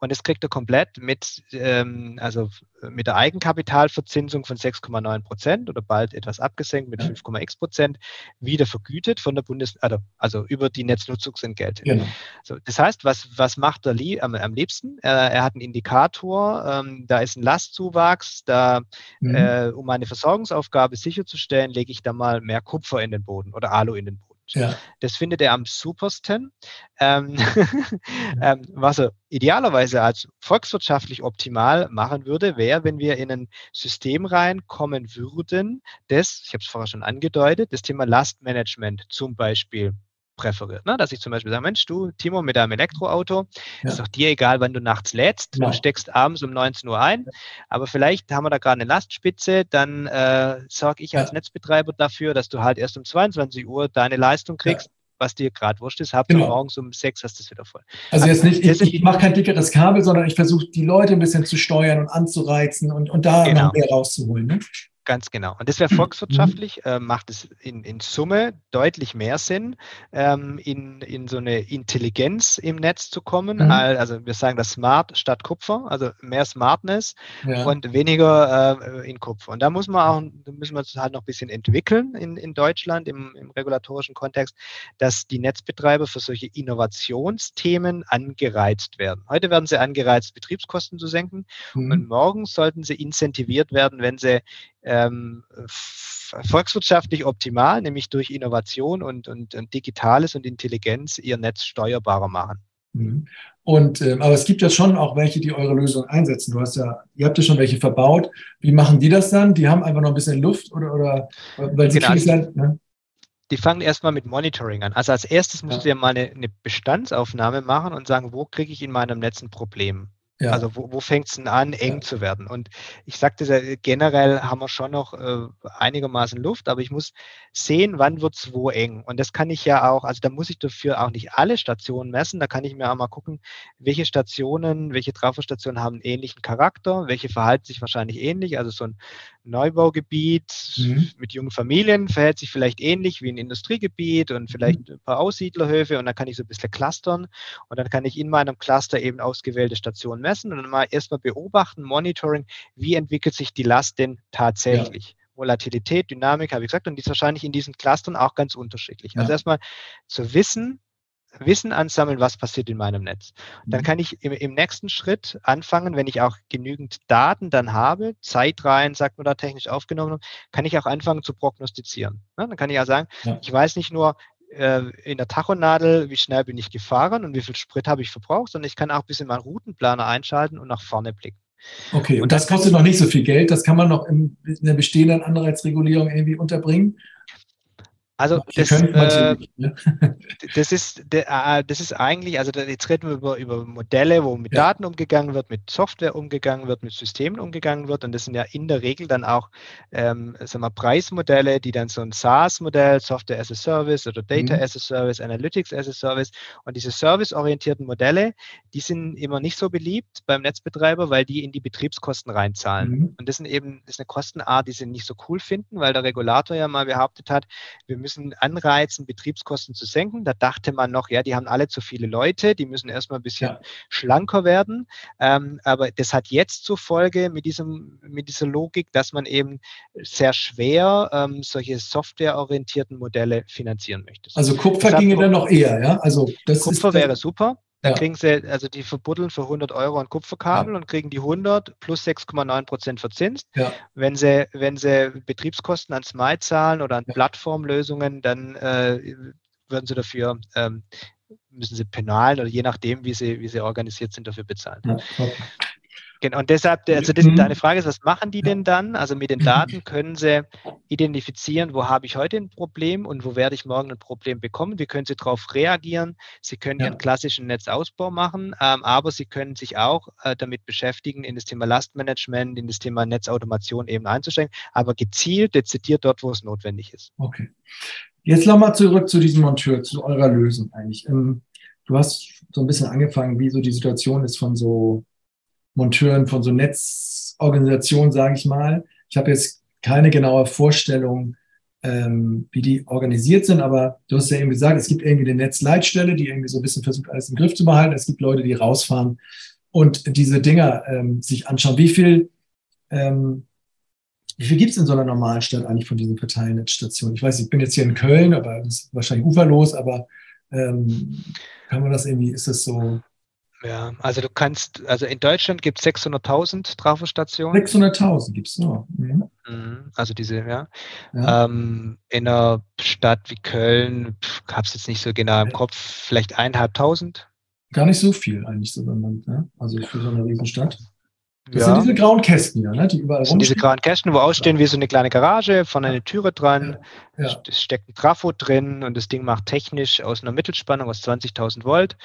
Und das kriegt er komplett mit, ähm, also mit der Eigenkapitalverzinsung von 6,9 Prozent oder bald etwas abgesenkt mit 5,x Prozent wieder vergütet von der Bundes, also, also über die Netznutzungsentgelte. Genau. So, das heißt, was, was macht er lieb, am, am liebsten? Er, er hat einen Indikator, ähm, da ist ein Lastzuwachs, da, mhm. äh, um meine Versorgungsaufgabe sicherzustellen, lege ich da mal mehr Kupfer in den Boden oder Alu in den Boden. Ja. Das findet er am supersten. Ähm, *laughs* ähm, was er idealerweise als volkswirtschaftlich optimal machen würde, wäre, wenn wir in ein System reinkommen würden, das, ich habe es vorher schon angedeutet, das Thema Lastmanagement zum Beispiel präferiert. Ne? Dass ich zum Beispiel sage, Mensch, du, Timo, mit deinem Elektroauto, ja. ist doch dir egal, wann du nachts lädst. Genau. Du steckst abends um 19 Uhr ein, aber vielleicht haben wir da gerade eine Lastspitze, dann äh, sorge ich als ja. Netzbetreiber dafür, dass du halt erst um 22 Uhr deine Leistung kriegst. Ja was dir gerade wurscht ist, habt genau. morgens um sechs hast du es wieder voll.
Also jetzt nicht, ich, ich mache kein dickeres Kabel, sondern ich versuche die Leute ein bisschen zu steuern und anzureizen und, und da genau. noch mehr rauszuholen. Ne?
Ganz genau. Und das wäre mhm. volkswirtschaftlich, äh, macht es in, in Summe deutlich mehr Sinn, ähm, in, in so eine Intelligenz im Netz zu kommen. Mhm. Also wir sagen das Smart statt Kupfer, also mehr Smartness ja. und weniger äh, in Kupfer. Und da muss man auch, müssen wir uns halt noch ein bisschen entwickeln in, in Deutschland im, im regulatorischen Kontext, dass die Netzbetreiber für solche Innovationsthemen angereizt werden. Heute werden sie angereizt, Betriebskosten zu senken mhm. und morgen sollten sie incentiviert werden, wenn sie ähm, volkswirtschaftlich optimal, nämlich durch Innovation und, und, und, Digitales und Intelligenz ihr Netz steuerbarer machen.
Mhm. Und äh, aber es gibt ja schon auch welche, die eure Lösung einsetzen. Du hast ja, ihr habt ja schon welche verbaut. Wie machen die das dann? Die haben einfach noch ein bisschen Luft oder, oder weil sie genau. viel
Land, ne? Die fangen erstmal mit Monitoring an. Also als erstes musst ja. du ja mal eine, eine Bestandsaufnahme machen und sagen, wo kriege ich in meinem Netz ein Problem? Ja. Also wo, wo fängt es denn an, eng ja. zu werden? Und ich sagte ja, generell haben wir schon noch äh, einigermaßen Luft, aber ich muss sehen, wann wird es wo eng. Und das kann ich ja auch, also da muss ich dafür auch nicht alle Stationen messen. Da kann ich mir auch mal gucken, welche Stationen, welche Trafostationen haben einen ähnlichen Charakter, welche verhalten sich wahrscheinlich ähnlich. Also so ein Neubaugebiet mhm. mit jungen Familien verhält sich vielleicht ähnlich wie ein Industriegebiet und vielleicht mhm. ein paar Aussiedlerhöfe und dann kann ich so ein bisschen clustern und dann kann ich in meinem Cluster eben ausgewählte Stationen messen und dann mal erstmal beobachten, Monitoring, wie entwickelt sich die Last denn tatsächlich. Ja. Volatilität, Dynamik, habe ich gesagt, und die ist wahrscheinlich in diesen Clustern auch ganz unterschiedlich. Also ja. Also erstmal zu wissen, Wissen ansammeln, was passiert in meinem Netz. Dann mhm. kann ich im, im, nächsten Schritt anfangen, wenn ich auch genügend Daten dann habe, Zeitreihen, sagt man da technisch aufgenommen, kann ich auch anfangen zu prognostizieren. Ja, dann kann ich ja sagen, ja. ich weiß nicht nur äh, in der Tachonadel, wie schnell bin ich gefahren und wie viel Sprit habe ich verbraucht, sondern ich kann auch ein bisschen meinen Routenplaner einschalten und nach vorne blicken.
Okay, und, das kostet noch nicht so viel Geld. Das kann man noch in, in der bestehenden Anreizregulierung irgendwie unterbringen.
Also das, äh, ne? *laughs* das, ist, äh, das ist eigentlich, also jetzt reden wir über, über Modelle, wo mit ja. Daten umgegangen wird, mit Software umgegangen wird, mit Systemen umgegangen wird. Und das sind ja in der Regel dann auch ähm, sagen wir, Preismodelle, die dann so ein SaaS-Modell, Software as a Service oder Data mhm. as a Service, Analytics as a Service und diese serviceorientierten Modelle, die sind immer nicht so beliebt beim Netzbetreiber, weil die in die Betriebskosten reinzahlen. Mhm. Und das sind eben das ist eine Kostenart, die sie nicht so cool finden, weil der Regulator ja mal behauptet hat, wir müssen müssen anreizen, Betriebskosten zu senken. Da dachte man noch, ja, die haben alle zu viele Leute, die müssen erstmal ein bisschen ja. schlanker werden. Ähm, aber das hat jetzt zur Folge mit, diesem, mit dieser Logik, dass man eben sehr schwer ähm, solche softwareorientierten Modelle finanzieren möchte.
Also Kupfer ginge dann noch eher, ja? Also
das Kupfer wäre super. Dann ja. kriegen sie, also die verbuddeln für 100 Euro ein Kupferkabel ja. und kriegen die 100 plus 6,9 Prozent verzinst. Ja. Wenn, sie, wenn sie Betriebskosten an Smite zahlen oder an Plattformlösungen, dann äh, würden sie dafür, ähm, müssen sie penalen oder je nachdem, wie sie, wie sie organisiert sind, dafür bezahlen. Okay. Genau, und deshalb, also das, mhm. deine Frage ist, was machen die denn dann? Also mit den Daten können sie identifizieren, wo habe ich heute ein Problem und wo werde ich morgen ein Problem bekommen. Wie können sie darauf reagieren? Sie können ja. ihren klassischen Netzausbau machen, ähm, aber sie können sich auch äh, damit beschäftigen, in das Thema Lastmanagement, in das Thema Netzautomation eben einzusteigen, aber gezielt, dezidiert dort, wo es notwendig ist.
Okay. Jetzt nochmal zurück zu diesem Monteur, zu eurer Lösung eigentlich. Ähm, du hast so ein bisschen angefangen, wie so die Situation ist von so Monteuren von so Netzorganisationen, sage ich mal. Ich habe jetzt keine genaue Vorstellung, ähm, wie die organisiert sind, aber du hast ja eben gesagt, es gibt irgendwie eine Netzleitstelle, die irgendwie so ein bisschen versucht, alles im Griff zu behalten. Es gibt Leute, die rausfahren und diese Dinger ähm, sich anschauen. Wie viel, ähm, wie viel gibt es in so einer normalen Stadt eigentlich von diesen Verteilnetzstationen? Ich weiß, ich bin jetzt hier in Köln, aber das ist wahrscheinlich uferlos, aber ähm, kann man das irgendwie, ist das so
ja, also du kannst, also in Deutschland gibt es 600.000 Trafostationen.
600.000 gibt es nur.
Mhm. Also diese, ja. ja. Ähm, in einer Stadt wie Köln, habe es jetzt nicht so genau im. Kopf, vielleicht eineinhalbtausend.
Gar nicht so viel eigentlich, so wenn man, ja? also für so eine Riesenstadt. Das ja. sind diese grauen Kästen ja, ne? die überall
das sind diese grauen Kästen, wo ausstehen wie so eine kleine Garage, von einer Türe dran. Ja. Ja. Es steckt ein Trafo drin und das Ding macht technisch aus einer Mittelspannung aus 20.000 Volt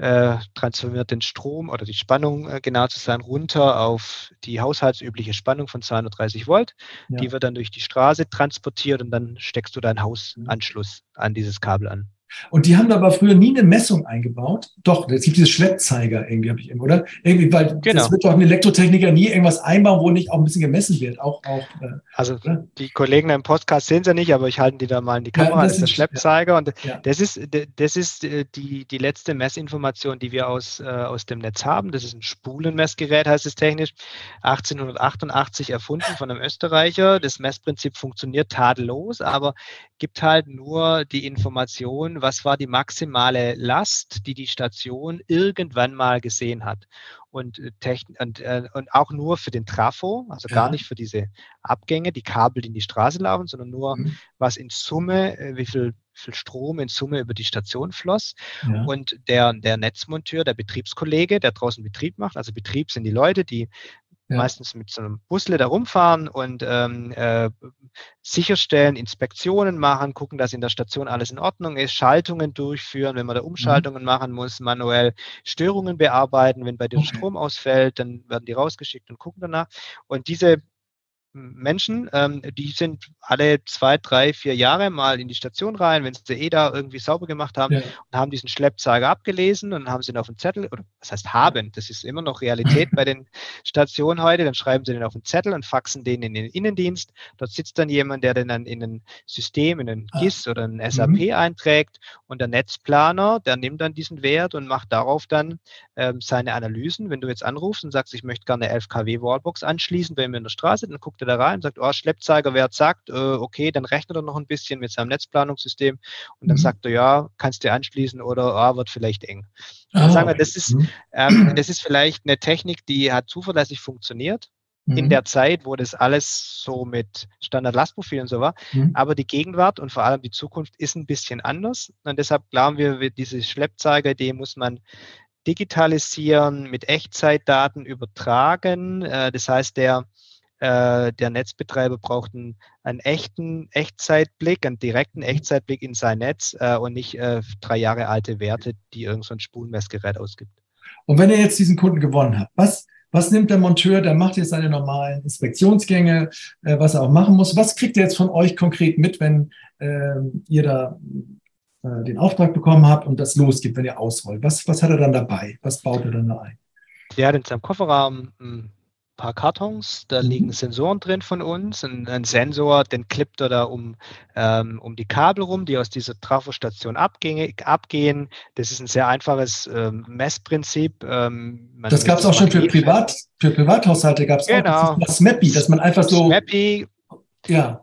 äh, transformiert den Strom oder die Spannung, äh, genau zu sein, runter auf die haushaltsübliche Spannung von 230 Volt. Ja. Die wird dann durch die Straße transportiert und dann steckst du deinen Hausanschluss an dieses Kabel an.
Und die haben aber früher nie eine Messung eingebaut. Doch, es gibt diese Schleppzeiger irgendwie, habe ich eben, oder? Irgendwie, weil genau. das wird doch ein Elektrotechniker nie irgendwas einbauen, wo nicht auch ein bisschen gemessen wird. Auch, auch,
äh, also oder? die Kollegen im Podcast sehen sie nicht, aber ich halte die da mal in die Kamera. Ja, das, das ist der Schleppzeiger. Ja. Und ja. das ist, das ist äh, die, die letzte Messinformation, die wir aus, äh, aus dem Netz haben. Das ist ein Spulenmessgerät, heißt es technisch. 1888 erfunden von einem Österreicher. Das Messprinzip funktioniert tadellos, aber gibt halt nur die Information, was war die maximale Last, die die Station irgendwann mal gesehen hat. Und, äh, und, äh, und auch nur für den Trafo, also ja. gar nicht für diese Abgänge, die Kabel, die in die Straße laufen, sondern nur, mhm. was in Summe, äh, wie viel, viel Strom in Summe über die Station floss. Ja. Und der, der Netzmonteur, der Betriebskollege, der draußen Betrieb macht, also Betrieb sind die Leute, die ja. meistens mit so einem Busle da rumfahren und ähm, äh, sicherstellen, Inspektionen machen, gucken, dass in der Station alles in Ordnung ist, Schaltungen durchführen, wenn man da mhm. Umschaltungen mhm. machen muss, manuell Störungen bearbeiten, wenn bei dir okay. Strom ausfällt, dann werden die rausgeschickt und gucken danach. Und diese Menschen, ähm, die sind alle zwei, drei, vier Jahre mal in die Station rein, wenn sie eh da irgendwie sauber gemacht haben ja. und haben diesen Schleppzeiger abgelesen und haben sie ihn auf den Zettel, oder was heißt haben, das ist immer noch Realität *laughs* bei den Stationen heute, dann schreiben sie den auf den Zettel und faxen den in den Innendienst. Dort sitzt dann jemand, der den dann in ein System, in ein ah. GIS oder ein SAP mhm. einträgt und der Netzplaner, der nimmt dann diesen Wert und macht darauf dann ähm, seine Analysen. Wenn du jetzt anrufst und sagst, ich möchte gerne eine 11 kW Wallbox anschließen bei mir in der Straße, dann guckt guckt er da rein, sagt, oh, Schleppzeigerwert sagt, äh, okay, dann rechnet er noch ein bisschen mit seinem Netzplanungssystem und dann mhm. sagt er, ja, kannst du anschließen oder oh, wird vielleicht eng. Ah, sagen wir, das ist, mhm. ähm, das ist vielleicht eine Technik, die hat zuverlässig funktioniert in mhm. der Zeit, wo das alles so mit Standard-Lastprofil und so war. Mhm. Aber die Gegenwart und vor allem die Zukunft ist ein bisschen anders. Und deshalb glauben wir, diese Schleppzeiger-Idee muss man digitalisieren, mit Echtzeitdaten übertragen. Äh, das heißt, der äh, der Netzbetreiber braucht einen, einen, echten Echtzeitblick, einen direkten Echtzeitblick in sein Netz äh, und nicht äh, drei Jahre alte Werte, die irgendein so Spulenmessgerät ausgibt.
Und wenn ihr jetzt diesen Kunden gewonnen habt, was, was nimmt der Monteur? Der macht jetzt seine normalen Inspektionsgänge, äh, was er auch machen muss. Was kriegt er jetzt von euch konkret mit, wenn ähm, ihr da äh, den Auftrag bekommen habt und das losgibt, wenn ihr ausrollt? Was, was hat er dann dabei? Was baut er dann da ein?
Der hat in seinem Kofferraum ein paar Kartons, da mhm. liegen Sensoren drin von uns. Ein, ein Sensor, den klippt er da um, ähm, um die Kabel rum, die aus dieser Trafostation abgehen. abgehen. Das ist ein sehr einfaches ähm, Messprinzip.
Ähm, das gab es auch schon für, Privat, für Privathaushalte, gab es
genau.
auch das Smappy, dass man einfach so.
Smappy, ja.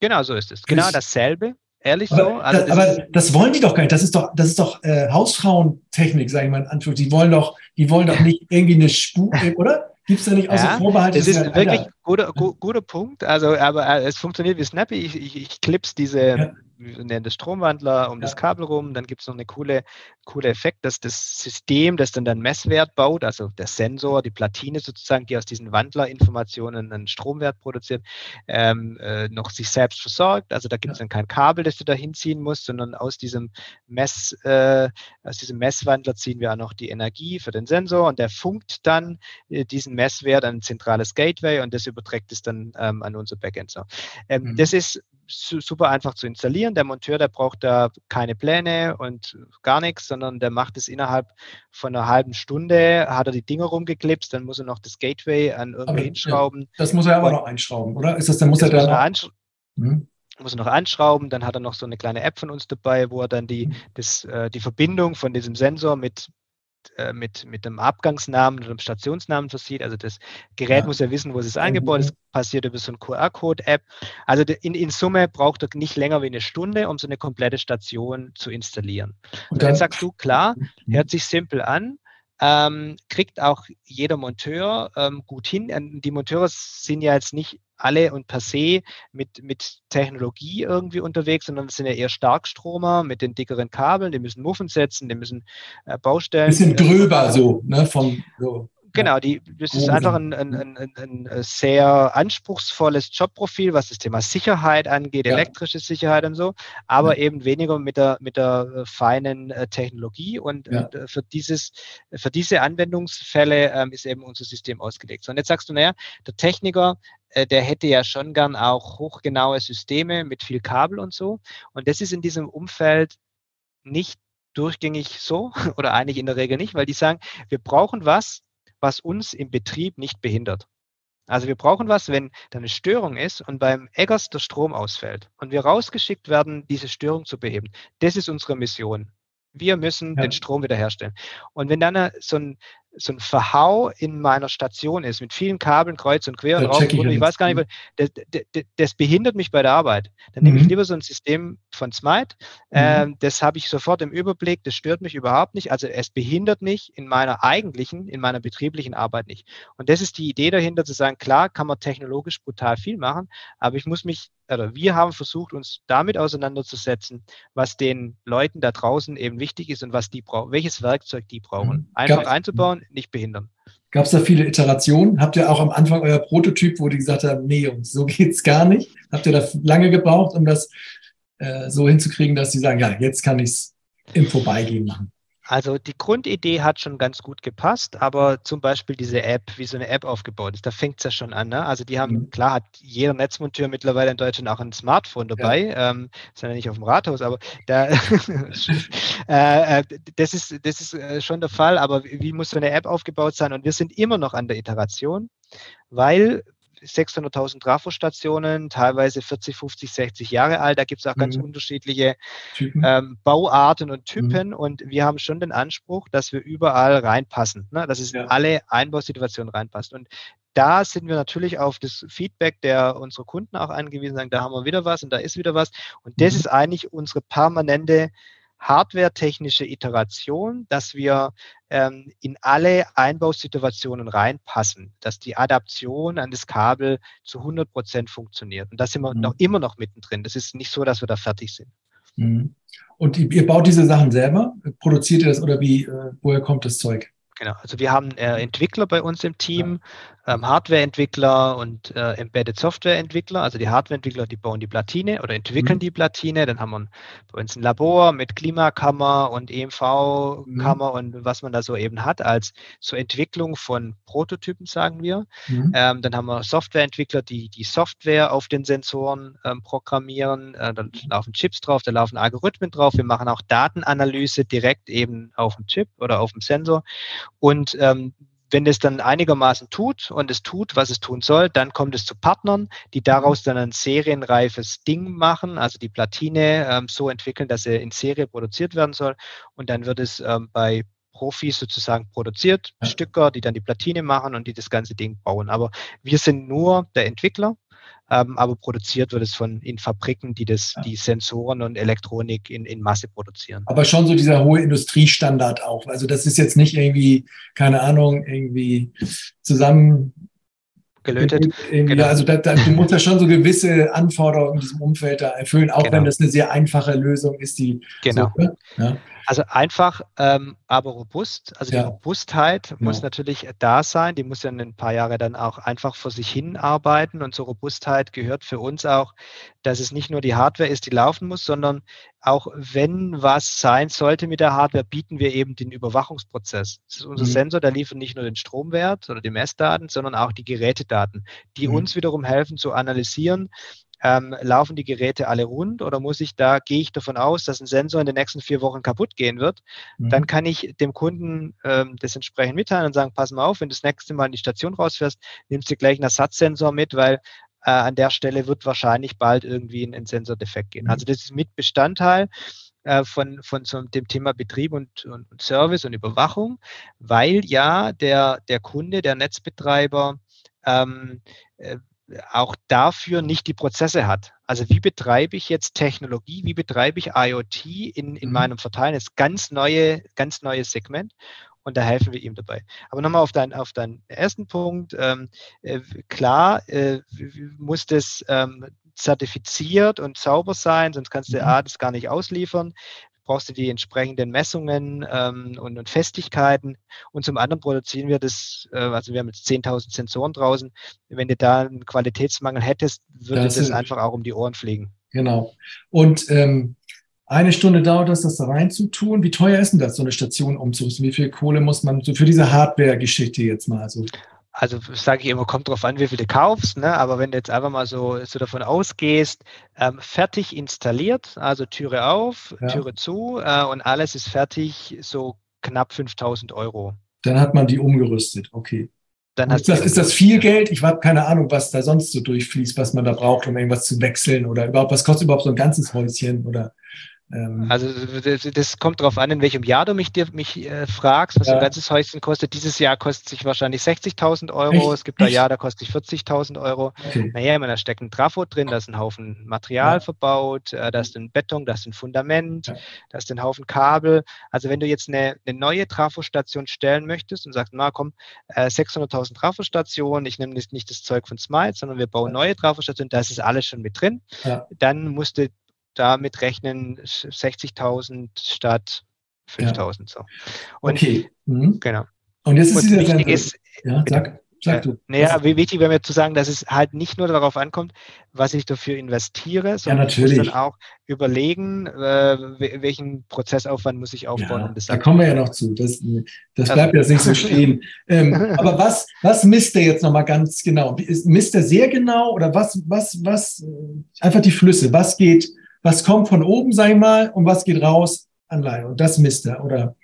Genau so ist es. Genau dasselbe. Ehrlich
aber,
so?
Also das, aber das wollen die doch gar nicht. Das ist doch, das ist doch äh, Hausfrauentechnik, sage ich mal in Anführungszeichen. Die wollen doch, die wollen doch nicht irgendwie eine Spur, oder? Gibt es da nicht außer ja, Vorbehalt?
Das ist ja wirklich ein guter, guter Punkt. Also, aber äh, es funktioniert wie Snappy. Ich, ich, ich clips diese, ja nennen das Stromwandler um ja. das Kabel rum. Dann gibt es noch eine coole, coole Effekt, dass das System, das dann den Messwert baut, also der Sensor, die Platine sozusagen, die aus diesen Wandlerinformationen einen Stromwert produziert, ähm, äh, noch sich selbst versorgt. Also da gibt es ja. dann kein Kabel, das du da hinziehen musst, sondern aus diesem Mess, äh, aus diesem Messwandler ziehen wir auch noch die Energie für den Sensor und der funkt dann äh, diesen Messwert an ein zentrales Gateway und das überträgt es dann ähm, an unser Backend. So. Ähm, mhm. Das ist super einfach zu installieren. Der Monteur, der braucht da keine Pläne und gar nichts, sondern der macht es innerhalb von einer halben Stunde, hat er die Dinger rumgeklipst, dann muss er noch das Gateway an irgendwie hinschrauben.
Das muss er aber noch einschrauben, oder? Ist das, dann muss er da
noch, hm? muss er noch anschrauben, dann hat er noch so eine kleine App von uns dabei, wo er dann die, hm. das, äh, die Verbindung von diesem Sensor mit äh, mit, mit dem Abgangsnamen oder dem Stationsnamen versieht. Also das Gerät ja. muss ja wissen, wo es ist eingebaut ist. passiert über so eine QR-Code-App. Also in, in Summe braucht er nicht länger wie eine Stunde, um so eine komplette Station zu installieren. Und dann, dann sagst du, klar, mhm. hört sich simpel an, ähm, kriegt auch jeder Monteur ähm, gut hin. Ähm, die Monteure sind ja jetzt nicht alle und per se mit, mit Technologie irgendwie unterwegs, sondern es sind ja eher Starkstromer mit den dickeren Kabeln, die müssen Muffen setzen, die müssen äh, Baustellen.
Bisschen drüber so, ne? Von, so.
Genau, die, das ist einfach ein, ein, ein, ein, sehr anspruchsvolles Jobprofil, was das Thema Sicherheit angeht, ja. elektrische Sicherheit und so, aber ja. eben weniger mit der, mit der äh, feinen äh, Technologie. Und, ja. und, äh, für, dieses, für diese Anwendungsfälle ähm, ist eben unser System ausgelegt. So, und jetzt sagst du, naja, der Techniker, äh, der hätte ja schon gern auch hochgenaue Systeme mit viel Kabel und so. Und das ist in diesem Umfeld nicht durchgängig so *laughs* oder eigentlich in der Regel nicht, weil die sagen, wir brauchen was, was uns im Betrieb nicht behindert. Also wir brauchen was, wenn da eine Störung ist und beim Eggers der Strom ausfällt und wir rausgeschickt werden, diese Störung zu beheben. Das ist unsere Mission. Wir müssen ja. den Strom wiederherstellen. Und wenn dann so ein, so ein Verhau in meiner Station ist, mit vielen Kabeln kreuz und quer und rauf, ich, ich weiß gar nicht, das, das, das, behindert mich bei der Arbeit. Dann mhm. nehme ich mhm. lieber so ein System von Smite. Mhm. Ähm, das habe ich sofort im Überblick, das stört mich überhaupt nicht. Also es behindert mich in meiner eigentlichen, in meiner betrieblichen Arbeit nicht. Und das ist die Idee dahinter zu sagen, klar kann man technologisch brutal viel machen, aber ich muss mich oder wir haben versucht, uns damit auseinanderzusetzen, was den Leuten da draußen eben wichtig ist und was die brauchen, welches Werkzeug die brauchen. Mhm. Einfach einzubauen, nicht behindern.
Gab es da viele Iterationen? Habt ihr auch am Anfang euer Prototyp, wo die gesagt haben, nee, Jungs, so geht's gar nicht? Habt ihr da lange gebraucht, um das äh, so hinzukriegen, dass sie sagen, ja, jetzt kann ich es im Vorbeigehen machen?
Also die Grundidee hat schon ganz gut gepasst, aber zum Beispiel diese App, wie so eine App aufgebaut ist, da fängt es ja schon an. Ne? Also die haben, mhm. klar hat jeder Netzmonteur mittlerweile in Deutschland auch ein Smartphone dabei, ja. ähm, ist ja nicht auf dem Rathaus, aber da, *laughs* äh, äh, das ist, das ist äh, schon der Fall, aber wie muss so eine App aufgebaut sein? Und wir sind immer noch an der Iteration, weil 600.000 Trafostationen, teilweise 40, 50, 60 Jahre alt. Da gibt es auch ganz mhm. unterschiedliche ähm, Bauarten und Typen. Mhm. Und wir haben schon den Anspruch, dass wir überall reinpassen, ne? dass es ja. in alle Einbausituationen reinpasst. Und da sind wir natürlich auf das Feedback der unserer Kunden auch angewiesen, sagen, da haben wir wieder was und da ist wieder was. Und das mhm. ist eigentlich unsere permanente hardware-technische Iteration, dass wir ähm, in alle Einbausituationen reinpassen, dass die Adaption an das Kabel zu 100 Prozent funktioniert. Und da sind wir mhm. noch immer noch mittendrin. Das ist nicht so, dass wir da fertig sind.
Mhm. Und ihr baut diese Sachen selber? Produziert ihr das oder wie, äh, woher kommt das Zeug?
Genau, also wir haben äh, Entwickler bei uns im Team, ähm, Hardware-Entwickler und äh, Embedded Software-Entwickler. Also die Hardware-Entwickler, die bauen die Platine oder entwickeln mhm. die Platine. Dann haben wir bei uns ein Labor mit Klimakammer und EMV-Kammer mhm. und was man da so eben hat als zur Entwicklung von Prototypen, sagen wir. Mhm. Ähm, dann haben wir Software-Entwickler, die die Software auf den Sensoren ähm, programmieren. Äh, da laufen Chips drauf, da laufen Algorithmen drauf. Wir machen auch Datenanalyse direkt eben auf dem Chip oder auf dem Sensor. Und ähm, wenn es dann einigermaßen tut und es tut, was es tun soll, dann kommt es zu Partnern, die daraus dann ein serienreifes Ding machen, also die Platine ähm, so entwickeln, dass sie in Serie produziert werden soll. Und dann wird es ähm, bei Profis sozusagen produziert, ja. Stücker, die dann die Platine machen und die das ganze Ding bauen. Aber wir sind nur der Entwickler ähm, aber produziert wird es von in Fabriken, die das, ja. die Sensoren und Elektronik in, in Masse produzieren.
Aber schon so dieser hohe Industriestandard auch. Also das ist jetzt nicht irgendwie, keine Ahnung, irgendwie zusammen
gelötet.
Genau. Also da, da, du musst ja schon so gewisse Anforderungen in diesem Umfeld da erfüllen, auch genau. wenn das eine sehr einfache Lösung ist, die
genau. So, ja. Also einfach, ähm, aber robust. Also ja. die Robustheit muss ja. natürlich da sein. Die muss ja in ein paar Jahre dann auch einfach vor sich hin arbeiten. Und zur Robustheit gehört für uns auch, dass es nicht nur die Hardware ist, die laufen muss, sondern auch wenn was sein sollte mit der Hardware, bieten wir eben den Überwachungsprozess. Das ist unser mhm. Sensor, der liefert nicht nur den Stromwert oder die Messdaten, sondern auch die Gerätedaten, die mhm. uns wiederum helfen zu analysieren, ähm, laufen die Geräte alle rund oder muss ich da, gehe ich davon aus, dass ein Sensor in den nächsten vier Wochen kaputt gehen wird, mhm. dann kann ich dem Kunden ähm, das entsprechend mitteilen und sagen, pass mal auf, wenn du das nächste Mal in die Station rausfährst, nimmst du gleich einen Ersatzsensor mit, weil äh, an der Stelle wird wahrscheinlich bald irgendwie ein, ein Sensordefekt gehen. Mhm. Also das ist mit Bestandteil äh, von, von so dem Thema Betrieb und, und, Service und Überwachung, weil ja der, der Kunde, der Netzbetreiber ähm, äh, auch dafür nicht die Prozesse hat. Also wie betreibe ich jetzt Technologie, wie betreibe ich IoT in, in mhm. meinem Verteilen? Das ist ganz neue, ganz neues Segment und da helfen wir ihm dabei. Aber nochmal auf, dein, auf deinen ersten Punkt. Ähm, äh, klar äh, muss das ähm, zertifiziert und sauber sein, sonst kannst du mhm. A, das gar nicht ausliefern brauchst du die entsprechenden Messungen ähm, und, und, Festigkeiten. Und zum anderen produzieren wir das, äh, also wir haben jetzt 10.000 Sensoren draußen. Wenn du da einen Qualitätsmangel hättest, würde das, das einfach auch um die Ohren fliegen.
Genau. Und ähm, eine Stunde dauert das, das da reinzutun. Wie teuer ist denn das, so eine Station umzurüsten? Wie viel Kohle muss man so für diese Hardware-Geschichte jetzt mal so?
also sage ich immer, kommt drauf an, wie viel du kaufst, ne? aber wenn du jetzt einfach mal so, so davon ausgehst, ähm, fertig installiert, also Türe auf, ja. Türe zu äh, und alles ist fertig, so knapp 5000 Euro.
Dann hat man die umgerüstet, okay. Dann ist, das, ist das viel Geld? Ich habe keine Ahnung, was da sonst so durchfließt, was man da braucht, um irgendwas zu wechseln oder überhaupt, was kostet überhaupt so ein ganzes Häuschen oder
also das, kommt darauf an, in welchem Jahr du mich, dir, mich äh, fragst, was ja. ein ganzes Häuschen kostet. Dieses Jahr kostet sich wahrscheinlich 60.000 Euro. Echt? Es gibt ein Jahr, da kostet sich 40.000 Euro. Okay. Naja, da steckt ein Trafo drin, da ist ein Haufen Material ja. verbaut, äh, da ist ein Beton, da ist ein Fundament, ja. da ist ein Haufen Kabel. Also wenn du jetzt eine, eine neue Trafostation stellen möchtest und sagst, na komm, äh, 600.000 Trafostationen, ich nehme nicht, nicht das Zeug von Smite, sondern wir bauen neue Trafostationen, da ist alles schon mit drin. Dann musst du damit rechnen 60.000 statt 5.000 ja. so.
Und, okay. Mhm.
Genau.
Und jetzt ist dieser
wichtig ist,
ja, sag, sag du.
naja, wie wichtig wäre mir zu sagen, dass es halt nicht nur darauf ankommt, was ich dafür investiere, sondern ich muss dann auch überlegen, äh, wel- welchen Prozessaufwand muss ich aufbauen,
Ja,
um das
da kommen wir ja noch zu. Das, das
Also-
bleibt jetzt nicht so *laughs* stehen. ähm, *laughs* aber was, was misst der jetzt nochmal ganz genau? Misst er sehr genau oder was, was, was, äh, einfach die Flüsse? Was geht, was kommt von oben, sag ich mal, und was geht raus an Leine? Und das misst er. Oder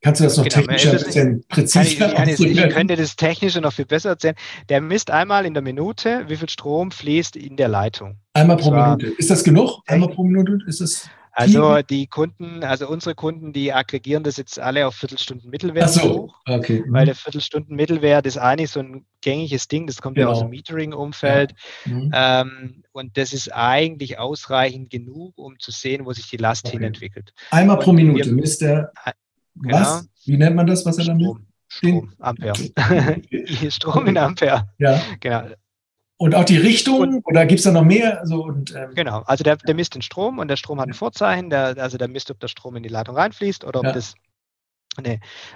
kannst du das noch
Genau,
technischer ein bisschen
Kann ich,
präziser
kann ich, ich könnte das Technische noch viel besser erzählen. Der misst einmal in der Minute, wie viel Strom fließt in der Leitung.
Einmal pro Minute. Ist das genug? Einmal pro Minute? Ist das?
Also die Kunden, also unsere Kunden, die aggregieren das jetzt alle auf Viertelstunden Mittelwert
Ach so,
hoch.
okay.
Weil der Viertelstunden Mittelwert ist eigentlich so ein gängiges Ding, das kommt ja aus
Genau.
dem Metering-Umfeld.
Mhm.
Ähm, und das ist eigentlich ausreichend genug, um zu sehen, wo sich die Last
Okay.
hin entwickelt.
Einmal pro Minute misst er
Genau.
was? Wie nennt man das, was er damit?
Strom, Strom, Ampere. *laughs* Strom in Ampere,
Ja.
genau.
Und auch die Richtung oder gibt es da noch mehr? So, und, ähm,
Genau, also der, der misst den Strom und der Strom hat ein Vorzeichen, der, also der misst, ob der Strom in die Leitung reinfließt oder ob
Ja.
das eine,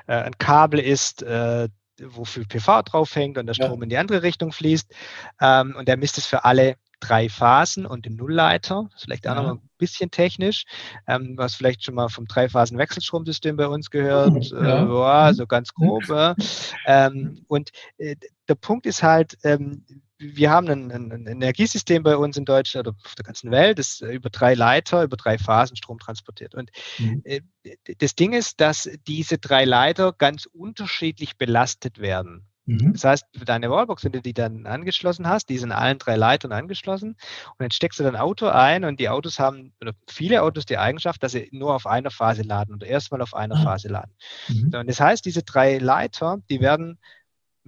äh, ein Kabel ist, äh, wo viel PV draufhängt und der
Ja.
Strom in die andere Richtung fließt. Ähm, und der misst es für alle drei Phasen und den Nullleiter. Das ist vielleicht auch
Ja.
noch mal ein bisschen technisch. Ähm, hast vielleicht schon mal vom Dreiphasen-Wechselstromsystem bei uns gehört.
Mhm, ja.
Äh, ja, so ganz grob. ja. ähm, und äh, der Punkt ist halt, ähm, wir haben ein, ein, ein Energiesystem bei uns in Deutschland oder auf der ganzen Welt, das äh, über drei Leiter, über drei Phasen Strom transportiert. Und
Mhm.
äh, das Ding ist, dass diese drei Leiter ganz unterschiedlich belastet werden.
Mhm.
Das heißt, deine Wallbox, wenn du die dann angeschlossen hast, die sind allen drei Leitern angeschlossen und dann steckst du dein Auto ein und die Autos haben, oder viele Autos die Eigenschaft, dass sie nur auf einer Phase laden oder erstmal auf einer
Ah.
Phase laden.
Mhm.
So, und das heißt, diese drei Leiter, die werden,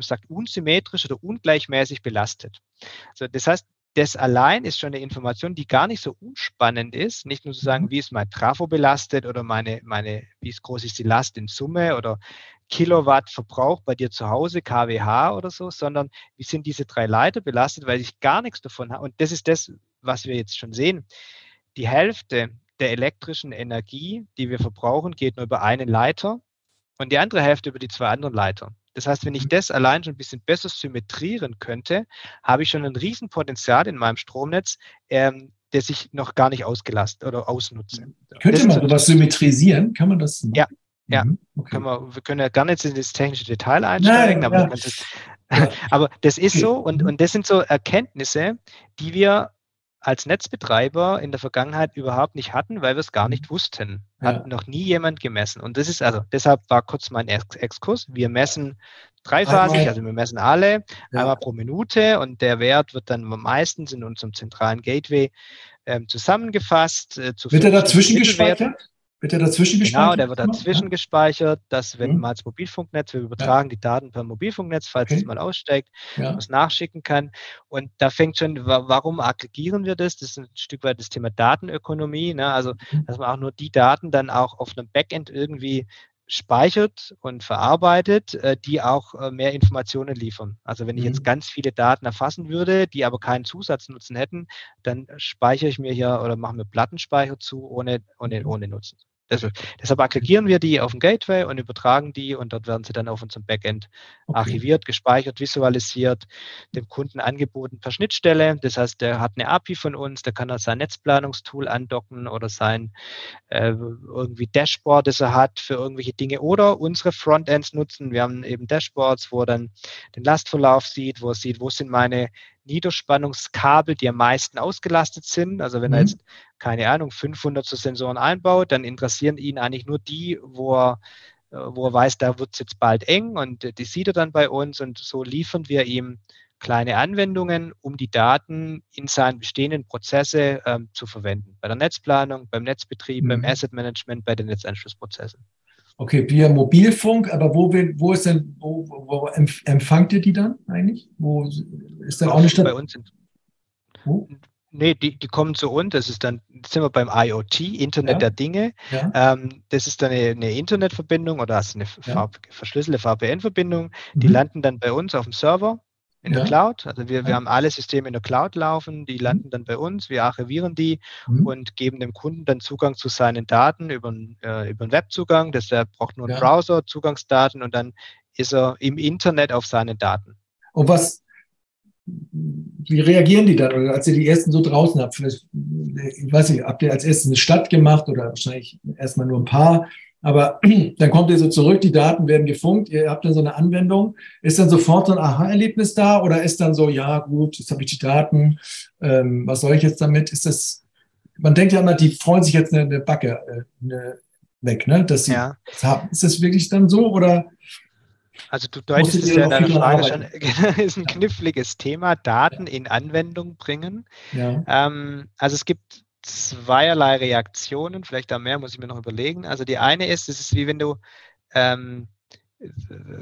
man sagt, unsymmetrisch oder ungleichmäßig belastet. So, das heißt, das allein ist schon eine Information, die gar nicht so unspannend ist, nicht nur zu sagen,
Mhm.
wie ist mein Trafo belastet oder meine, meine, wie groß ist die Last in Summe oder Kilowatt Verbrauch bei dir zu Hause, kWh oder so, sondern wie sind diese drei Leiter belastet, weil ich gar nichts davon habe. Und das ist das, was wir jetzt schon sehen. Die Hälfte der elektrischen Energie, die wir verbrauchen, geht nur über einen Leiter und die andere Hälfte über die zwei anderen Leiter. Das heißt, wenn ich das allein schon ein bisschen besser symmetrieren könnte, habe ich schon ein Riesenpotenzial in meinem Stromnetz, ähm, das ich noch gar nicht ausgelastet oder ausnutze.
Könnte
Das
man
ist-
sowas symmetrisieren? Kann man das machen?
Ja, ja.
Mhm. Okay.
Können wir, wir können ja gar nicht in das technische Detail einsteigen,
Nein,
aber,
ja. Ja. *laughs*
aber das ist so und,
Mhm.
und das sind so Erkenntnisse, die wir als Netzbetreiber in der Vergangenheit überhaupt nicht hatten, weil wir es gar nicht wussten. Hat
Mhm. Ja.
noch nie jemand gemessen. Und das ist also, deshalb war kurz mein Ex Exkurs. Wir messen dreiphasig, also wir messen alle,
Ja.
einmal pro Minute und der Wert wird dann meistens in unserem zentralen Gateway ähm, zusammengefasst. Äh, zu
Wird er dazwischen gespeichert? Wird er dazwischen gespeichert?
Genau, der wird dazwischen gespeichert, dass wenn
Mhm.
mal das Mobilfunknetz, wir übertragen die Daten per Mobilfunknetz, falls
Okay.
es mal aussteigt,
Ja. ja.
was nachschicken kann. Und da fängt schon, wa- warum aggregieren wir das? Das ist ein Stück weit das Thema Datenökonomie. Ne? Also,
Mhm.
dass man auch nur die Daten dann auch auf einem Backend irgendwie speichert und verarbeitet, äh, die auch äh, mehr Informationen liefern. Also wenn ich
Mhm.
jetzt ganz viele Daten erfassen würde, die aber keinen Zusatznutzen hätten, dann speichere ich mir hier oder mache mir Plattenspeicher zu ohne, ohne,
Mhm.
ohne Nutzen. Deshalb, deshalb aggregieren wir die auf dem Gateway und übertragen die und dort werden sie dann auf unserem Backend
Okay.
archiviert, gespeichert, visualisiert, dem Kunden angeboten per Schnittstelle. Das heißt, der hat eine API von uns, der kann dann sein Netzplanungstool andocken oder sein äh, irgendwie Dashboard, das er hat für irgendwelche Dinge oder unsere Frontends nutzen. Wir haben eben Dashboards, wo er dann den Lastverlauf sieht, wo er sieht, wo sind meine Niederspannungskabel, die am meisten ausgelastet sind. Also wenn er
Mhm.
jetzt, keine Ahnung, 500 so Sensoren einbaut, dann interessieren ihn eigentlich nur die, wo er äh, wo er weiß, da wird es jetzt bald eng und äh, die sieht er dann bei uns und so liefern wir ihm kleine Anwendungen, um die Daten in seinen bestehenden Prozesse ähm, zu verwenden. Bei der Netzplanung, beim Netzbetrieb, beim
Mhm.
Asset Management, bei den Netzanschlussprozessen.
Okay, via Mobilfunk, aber wo, wo ist denn, wo, wo, wo empf- empfangt ihr die dann eigentlich? Wo ist dann auch eine Stadt?
Bei uns sind,
Wo?
nee, die, die kommen zu uns, das ist dann, jetzt sind wir beim IoT, Internet
Ja.
der Dinge.
Ja.
Ähm, das ist dann eine, eine Internetverbindung oder also eine
Ja.
Verschlüsselte VPN-Verbindung. Die
Mhm.
landen dann bei uns auf dem Server in der
Ja.
Cloud. Also wir, wir haben alle Systeme in der Cloud laufen, die landen dann bei uns, wir archivieren die
Mhm.
und geben dem Kunden dann Zugang zu seinen Daten über, äh, über einen Webzugang. Das der braucht nur einen
Ja.
Browser, Zugangsdaten und dann ist er im Internet auf seine Daten.
Und was, wie reagieren die dann? Oder als ihr die ersten so draußen habt, vielleicht, ich weiß nicht, habt ihr als erstes eine Stadt gemacht oder wahrscheinlich erstmal nur ein paar? Aber *clears throat* dann kommt ihr so zurück, die Daten werden gefunkt, ihr habt dann so eine Anwendung. Ist dann sofort so ein Aha-Erlebnis da oder ist dann so, ja gut, jetzt habe ich die Daten, ähm, was soll ich jetzt damit? Ist das, man denkt ja immer, die freuen sich jetzt eine, eine Backe äh, eine, weg, ne? Dass sie ja. das haben. Ist das wirklich dann so oder?
Also du deutest es ja in deiner Frage schon, *laughs* ist ein kniffliges Thema, Daten ja. in Anwendung bringen. Ja. Ähm, also es gibt zweierlei Reaktionen, vielleicht da mehr, muss ich mir noch überlegen. Also die eine ist, es ist wie wenn du ähm,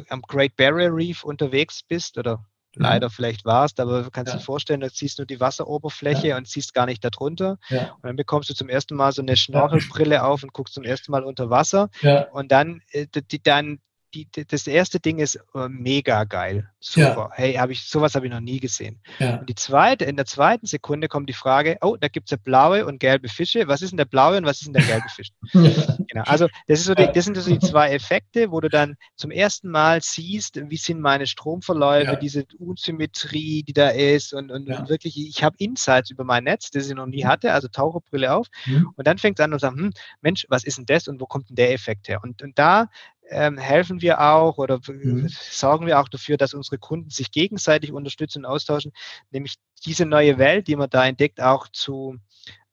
am Great Barrier Reef unterwegs bist oder mhm. leider vielleicht warst, aber du kannst ja. dir vorstellen, du siehst nur die Wasseroberfläche ja. und siehst gar nicht darunter. Ja. Und dann bekommst du zum ersten Mal so eine Schnorchelbrille auf und guckst zum ersten Mal unter Wasser. Und dann, äh, die, dann die, das erste Ding ist äh, mega geil. Super. Ja. Hey, habe ich, sowas habe ich noch nie gesehen. Ja. Und die zweite, in der zweiten Sekunde kommt die Frage, oh, da gibt es ja blaue und gelbe Fische. Was ist denn der blaue und was ist denn der gelbe Fisch? *laughs* genau. Also das, so die, das sind so die zwei Effekte, wo du dann zum ersten Mal siehst, wie sind meine Stromverläufe, ja. diese Unsymmetrie, die da ist und, und, und wirklich, ich habe Insights über mein Netz, das ich noch nie hatte, also Taucherbrille auf. Mhm. Und dann fängt es an und sagt, hm, Mensch, was ist denn das und wo kommt denn der Effekt her? Und, und da ähm, helfen wir auch oder mhm. sorgen wir auch dafür, dass unsere Kunden sich gegenseitig unterstützen und austauschen, nämlich diese neue Welt, die man da entdeckt, auch zu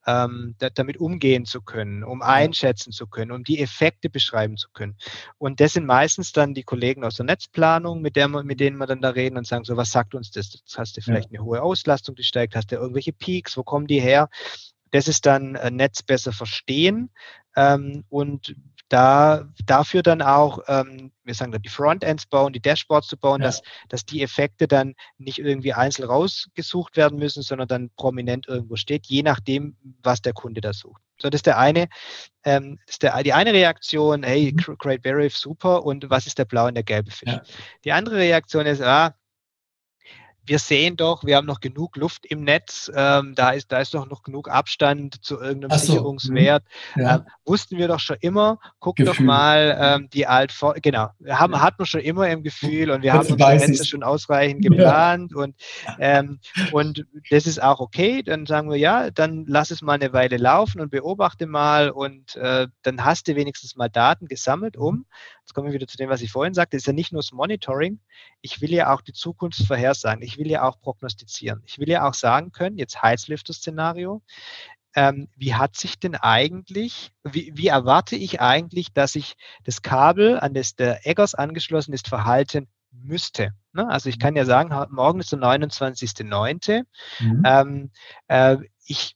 ähm, da, damit umgehen zu können, um einschätzen zu können, um die Effekte beschreiben zu können. Und das sind meistens dann die Kollegen aus der Netzplanung, mit, der man, mit denen wir dann da reden und sagen, so was sagt uns das? Hast du vielleicht ja. eine hohe Auslastung, die steigt, hast du irgendwelche Peaks, wo kommen die her? Das ist dann äh, Netz besser verstehen ähm, und da, dafür dann auch, ähm, wir sagen da die Frontends bauen, die Dashboards zu bauen, ja. dass, dass die Effekte dann nicht irgendwie einzeln rausgesucht werden müssen, sondern dann prominent irgendwo steht, je nachdem, was der Kunde da sucht. So, das ist der eine, ähm, ist der, die eine Reaktion, hey, mhm. Great Barrier super, und was ist der blaue und der gelbe Fisch? Ja. Die andere Reaktion ist, ah, wir sehen doch, wir haben noch genug Luft im Netz, ähm, da, ist, da ist doch noch genug Abstand zu irgendeinem so. Sicherungswert. Mhm. Ja. Ähm, wussten wir doch schon immer, guck Gefühl. doch mal ähm, die Alt, genau, haben, ja. hat man schon immer im Gefühl und wir das haben unsere Netze schon ausreichend geplant ja. und, ähm, und das ist auch okay, dann sagen wir, ja, dann lass es mal eine Weile laufen und beobachte mal und äh, dann hast du wenigstens mal Daten gesammelt, um Jetzt kommen wir wieder zu dem, was ich vorhin sagte, ist ja nicht nur das Monitoring. Ich will ja auch die Zukunft vorhersagen. Ich will ja auch prognostizieren. Ich will ja auch sagen können, jetzt Heizlüfter-Szenario, ähm, wie hat sich denn eigentlich, wie, wie, erwarte ich eigentlich, dass sich das Kabel, an das der Eggers angeschlossen ist, verhalten müsste. Ne? Also ich kann ja sagen, morgen ist der 29.09. Mhm. Ähm, äh, ich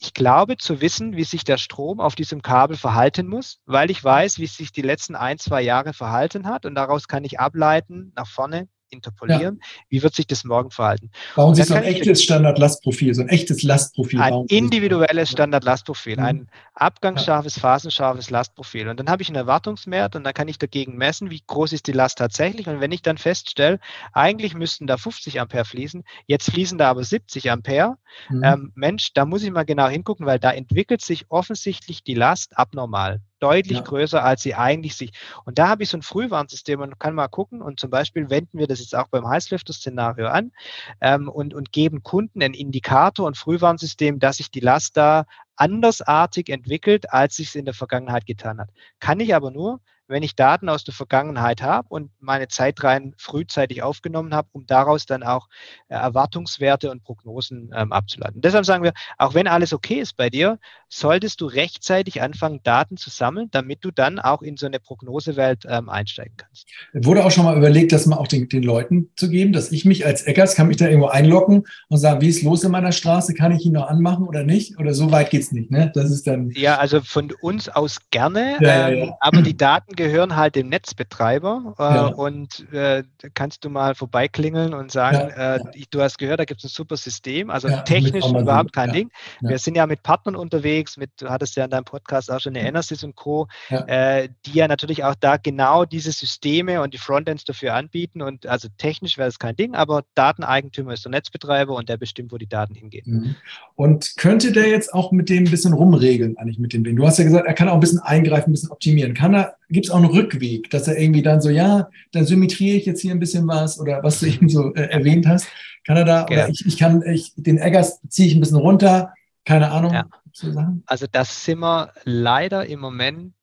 ich glaube zu wissen, wie sich der Strom auf diesem Kabel verhalten muss, weil ich weiß, wie es sich die letzten ein, zwei Jahre verhalten hat und daraus kann ich ableiten nach vorne, interpolieren. Ja. Wie wird sich das morgen verhalten?
Bauen Sie so ein echtes Standard-Lastprofil, so ein echtes Lastprofil.
Ein individuelles Standard-Lastprofil, mhm. ein abgangsscharfes, phasenscharfes Lastprofil. Und dann habe ich einen Erwartungswert und dann kann ich dagegen messen, wie groß ist die Last tatsächlich. Und wenn ich dann feststelle, eigentlich müssten da 50 Ampere fließen, jetzt fließen da aber 70 Ampere, mhm. ähm, Mensch, da muss ich mal genau hingucken, weil da entwickelt sich offensichtlich die Last abnormal deutlich ja. größer, als sie eigentlich sich. Und da habe ich so ein Frühwarnsystem und kann mal gucken und zum Beispiel wenden wir das jetzt auch beim Heißlüfter-Szenario an ähm, und, und geben Kunden einen Indikator und Frühwarnsystem, dass sich die Last da andersartig entwickelt, als sich es in der Vergangenheit getan hat. Kann ich aber nur, wenn ich Daten aus der Vergangenheit habe und meine Zeitreihen frühzeitig aufgenommen habe, um daraus dann auch äh, Erwartungswerte und Prognosen ähm, abzuleiten. Deshalb sagen wir, auch wenn alles okay ist bei dir, solltest du rechtzeitig anfangen, Daten zu sammeln, damit du dann auch in so eine Prognosewelt ähm, einsteigen kannst.
Wurde auch schon mal überlegt, das mal auch den, den Leuten zu geben, dass ich mich als Eckers kann mich da irgendwo einloggen und sagen, wie ist los in meiner Straße, kann ich ihn noch anmachen oder nicht? Oder so weit geht es nicht, ne?
Das ist dann. Ja, also von uns aus gerne, ja, ähm, ja, ja. aber die Daten gehören halt dem Netzbetreiber äh, ja. und äh, kannst du mal vorbeiklingeln und sagen, ja. äh, du hast gehört, da gibt es ein super System, also ja, technisch überhaupt kein Ding. Wir sind ja mit Partnern unterwegs, mit, du hattest ja in deinem Podcast auch schon eine Enersys und Co., äh, die ja natürlich auch da genau diese Systeme und die Frontends dafür anbieten und also technisch wäre es kein Ding, aber Dateneigentümer ist der Netzbetreiber und der bestimmt, wo die Daten hingehen. Mhm.
Und könnte der jetzt auch mit dem ein bisschen rumregeln, eigentlich mit dem Ding? Du hast ja gesagt, er kann auch ein bisschen eingreifen, ein bisschen optimieren. Kann er gibt es auch einen Rückweg, dass er irgendwie dann so, ja, dann symmetriere ich jetzt hier ein bisschen was oder was du eben so äh, erwähnt hast. Kann er da, oder ich, ich kann, ich, den Eggers ziehe ich ein bisschen runter, keine Ahnung. Ja.
So also das sind wir leider im Moment,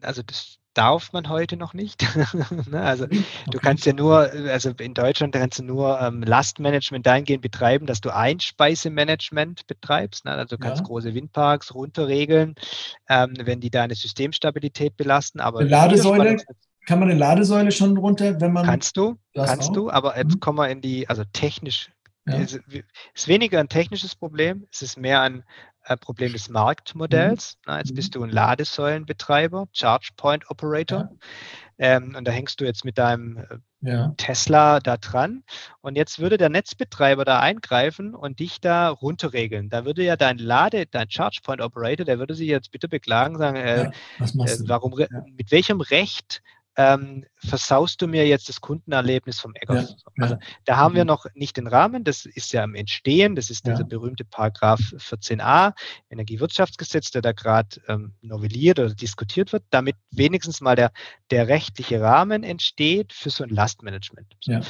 also das darf man heute noch nicht. *laughs* Ne, also *laughs* okay. du kannst ja nur, also in Deutschland kannst du nur ähm, Lastmanagement dahingehend betreiben, dass du Einspeisemanagement betreibst. Ne? Also du kannst ja. große Windparks runterregeln, ähm, wenn die deine Systemstabilität belasten. Aber
eine Ladesäule, kann man eine Ladesäule schon runter, wenn man.
Kannst du, kannst auch? du, aber jetzt mhm. kommen wir in die, also technisch ja. Es ist weniger ein technisches Problem, es ist mehr ein äh, Problem des Marktmodells. Mhm. Na, jetzt bist du ein Ladesäulenbetreiber, Charge Point Operator. Ja. Ähm, und da hängst du jetzt mit deinem äh, ja. Tesla da dran. Und jetzt würde der Netzbetreiber da eingreifen und dich da runterregeln. Da würde ja dein Lade, dein Charge Point Operator, der würde sich jetzt bitte beklagen, sagen, äh, ja, äh, warum, mit welchem Recht ähm, versaust du mir jetzt das Kundenerlebnis vom Eggers. Ja, also ja. da haben wir mhm. noch nicht den Rahmen, das ist ja im Entstehen, das ist ja. dieser berühmte Paragraph 14a Energiewirtschaftsgesetz, der da gerade ähm, novelliert oder diskutiert wird, damit wenigstens mal der, der rechtliche Rahmen entsteht für so ein Lastmanagement. So.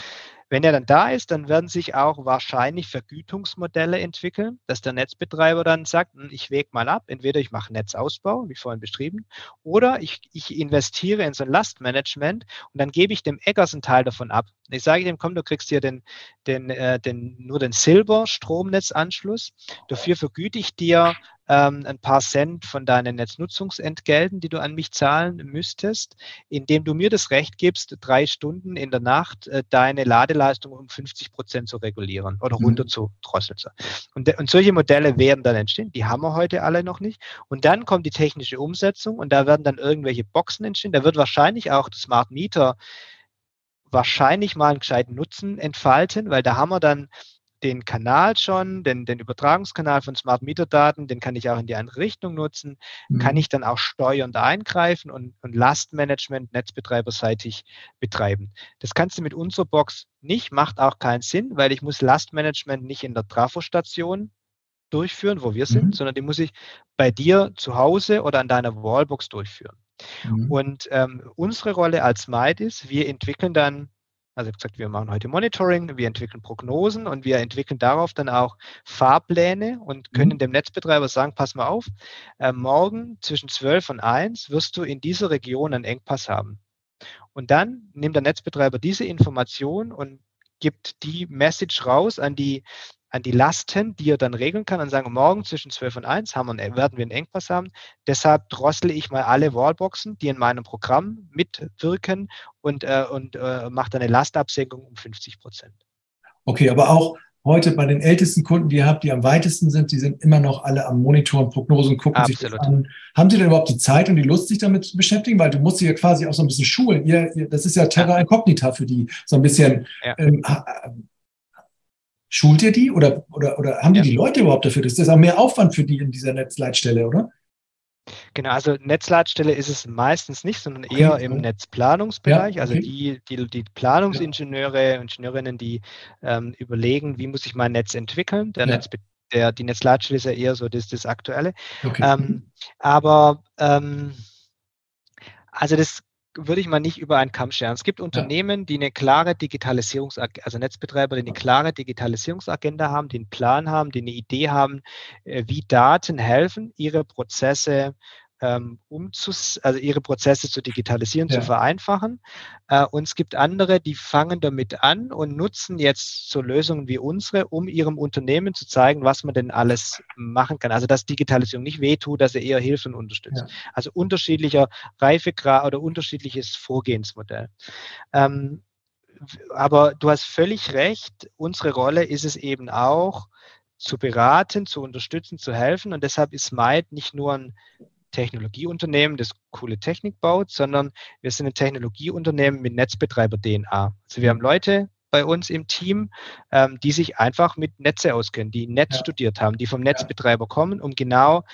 Wenn er dann da ist, dann werden sich auch wahrscheinlich Vergütungsmodelle entwickeln, dass der Netzbetreiber dann sagt, hm, ich wäge mal ab, entweder ich mache Netzausbau, wie vorhin beschrieben, oder ich, ich investiere in so ein Lastmanagement und dann gebe ich dem Eggers einen Teil davon ab. Ich sage dem, komm, du kriegst hier den, den, äh, den, nur den Silber-Stromnetzanschluss. Dafür vergüte ich dir ähm, ein paar Cent von deinen Netznutzungsentgelten, die du an mich zahlen müsstest, indem du mir das Recht gibst, drei Stunden in der Nacht äh, deine Ladeleistung um 50 Prozent zu regulieren oder mhm. runter zu drosseln. Und, und solche Modelle werden dann entstehen. Die haben wir heute alle noch nicht. Und dann kommt die technische Umsetzung und da werden dann irgendwelche Boxen entstehen. Da wird wahrscheinlich auch das Smart Meter wahrscheinlich mal einen gescheiten Nutzen entfalten, weil da haben wir dann den Kanal schon, den, den Übertragungskanal von Smart Meter Daten, den kann ich auch in die andere Richtung nutzen, mhm. kann ich dann auch steuernd eingreifen und, und Lastmanagement netzbetreiberseitig betreiben. Das kannst du mit unserer Box nicht, macht auch keinen Sinn, weil ich muss Lastmanagement nicht in der Trafostation durchführen, wo wir sind, mhm. sondern die muss ich bei dir zu Hause oder an deiner Wallbox durchführen. Mhm. Und ähm, unsere Rolle als Might ist, wir entwickeln dann also gesagt, wir machen heute Monitoring, wir entwickeln Prognosen und wir entwickeln darauf dann auch Fahrpläne und können mhm. dem Netzbetreiber sagen, pass mal auf, äh, morgen zwischen 12 und 1 wirst du in dieser Region einen Engpass haben. Und dann nimmt der Netzbetreiber diese Information und gibt die Message raus an die an die Lasten, die er dann regeln kann und sagen, morgen zwischen 12 und 1 haben wir, werden wir einen Engpass haben. Deshalb drossle ich mal alle Wallboxen, die in meinem Programm mitwirken und, äh, und äh, mache dann eine Lastabsenkung um 50 Prozent.
Okay, aber auch heute bei den ältesten Kunden, die ihr habt, die am weitesten sind, die sind immer noch alle am Monitor und Prognosen, gucken Absolut. sich das an. Haben Sie denn überhaupt die Zeit und die Lust, sich damit zu beschäftigen? Weil du musst sie ja quasi auch so ein bisschen schulen. Ihr, ihr, das ist ja Terra Incognita für die, so ein bisschen. Ja. Ähm, Schult ihr die oder, oder, oder haben die ja. die Leute überhaupt dafür? Das ist auch mehr Aufwand für die in dieser Netzleitstelle, oder?
Genau, also Netzleitstelle ist es meistens nicht, sondern eher okay. im Netzplanungsbereich. Ja, also okay. Also die, die, die Planungsingenieure. Ingenieurinnen, die ähm, überlegen, wie muss ich mein Netz entwickeln. Der ja. Netz, der, die Netzleitstelle ist ja eher so das, das Aktuelle. Okay. Ähm, aber ähm, also das würde ich mal nicht über einen Kamm scheren. Es gibt Unternehmen, die eine klare Digitalisierungsagenda, also Netzbetreiber, die eine klare Digitalisierungsagenda haben, die einen Plan haben, die eine Idee haben, äh, wie Daten helfen, ihre Prozesse ähm, umzus also ihre Prozesse zu digitalisieren, ja. zu vereinfachen. Äh, und es gibt andere, die fangen damit an und nutzen jetzt so Lösungen wie unsere, um ihrem Unternehmen zu zeigen, was man denn alles machen kann. Also dass Digitalisierung nicht wehtut, dass er eher hilft und unterstützt. Ja. Also unterschiedlicher Reifegrad oder unterschiedliches Vorgehensmodell. Ähm, aber du hast völlig recht, unsere Rolle ist es eben auch, zu beraten, zu unterstützen, zu helfen. Und deshalb ist Might nicht nur ein Technologieunternehmen, das coole Technik baut, sondern wir sind ein Technologieunternehmen mit Netzbetreiber-DNA. Also wir haben Leute bei uns im Team, ähm, die sich einfach mit Netze auskennen, die Netz ja. studiert haben, die vom Netzbetreiber kommen, um genau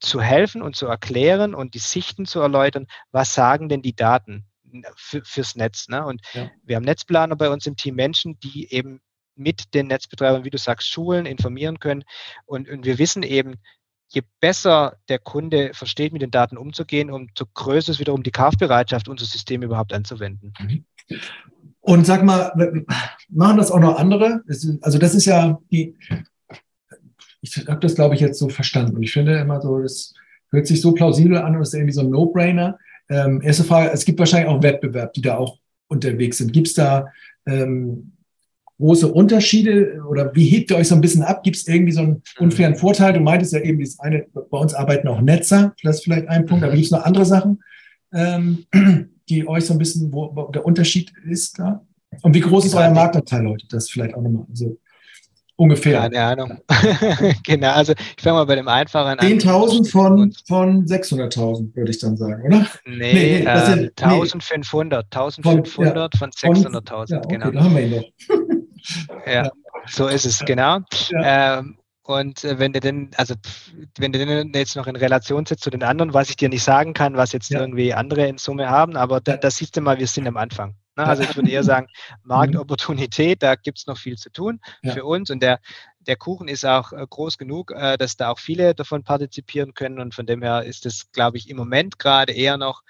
zu helfen und zu erklären und die Sichten zu erläutern, was sagen denn die Daten für, fürs Netz. Ne? Und ja. wir haben Netzplaner bei uns im Team, Menschen, die eben mit den Netzbetreibern, wie du sagst, schulen, informieren können. Und, und wir wissen eben, je besser der Kunde versteht, mit den Daten umzugehen, umso größer ist wiederum die Kaufbereitschaft, unser System überhaupt anzuwenden. Mhm.
Und sag mal, machen das auch noch andere? Also das ist ja die, ich habe das, glaube ich, jetzt so verstanden. Und ich finde immer so, das hört sich so plausibel an und ist irgendwie so ein No-Brainer. Ähm, erste Frage, es gibt wahrscheinlich auch Wettbewerb, die da auch unterwegs sind. Gibt es da ähm, große Unterschiede oder wie hebt ihr euch so ein bisschen ab? Gibt es irgendwie so einen unfairen Vorteil? Du meintest ja eben, dieses eine, bei uns arbeiten auch Netzer, das ist vielleicht ein Punkt, aber gibt es noch andere Sachen, ähm, *clears throat* die euch so ein bisschen, wo, wo der Unterschied ist da? Und wie groß ist euer Marktanteil, Leute? Das vielleicht auch nochmal. Also, Ungefähr.
Keine Ahnung. *laughs* genau, also ich fange mal bei dem einfachen
an. 10.000 von, von 600.000, würde ich dann sagen, oder?
Nee, nee, nee äh, sind, 1500. 1500 von, ja, von 600.000, ja, okay, genau. Da haben wir ihn noch. *laughs* ja, ja, so ist es, genau. Ja. Ähm, und äh, wenn du denn, also wenn du den jetzt noch in Relation setzt zu den anderen, was ich dir nicht sagen kann, was jetzt irgendwie andere in Summe haben, aber da, da siehst du mal, wir sind am Anfang. Ne? Also ich würde eher sagen, *laughs* Marktopportunität, da gibt es noch viel zu tun ja. für uns und der, der Kuchen ist auch äh, groß genug, äh, dass da auch viele davon partizipieren können und von dem her ist es, glaube ich, im Moment gerade eher noch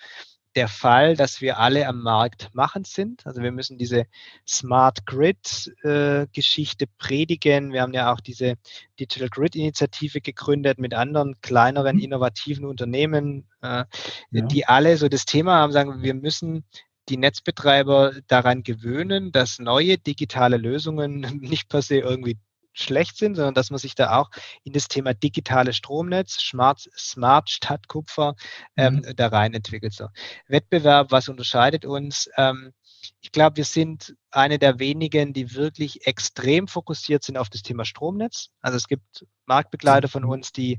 der Fall, dass wir alle am Markt machen sind. Also wir müssen diese Smart Grid äh, Geschichte predigen. Wir haben ja auch diese Digital Grid Initiative gegründet mit anderen kleineren mhm. innovativen Unternehmen, äh, ja. die alle so das Thema haben, sagen, wir müssen die Netzbetreiber daran gewöhnen, dass neue digitale Lösungen *laughs* nicht per se irgendwie schlecht sind, sondern dass man sich da auch in das Thema digitale Stromnetz, Smart, Smart Stadtkupfer ähm, mhm. da rein entwickelt. So. Wettbewerb, was unterscheidet uns? Ähm, ich glaube, wir sind eine der wenigen, die wirklich extrem fokussiert sind auf das Thema Stromnetz. Also es gibt Marktbegleiter von mhm. uns, die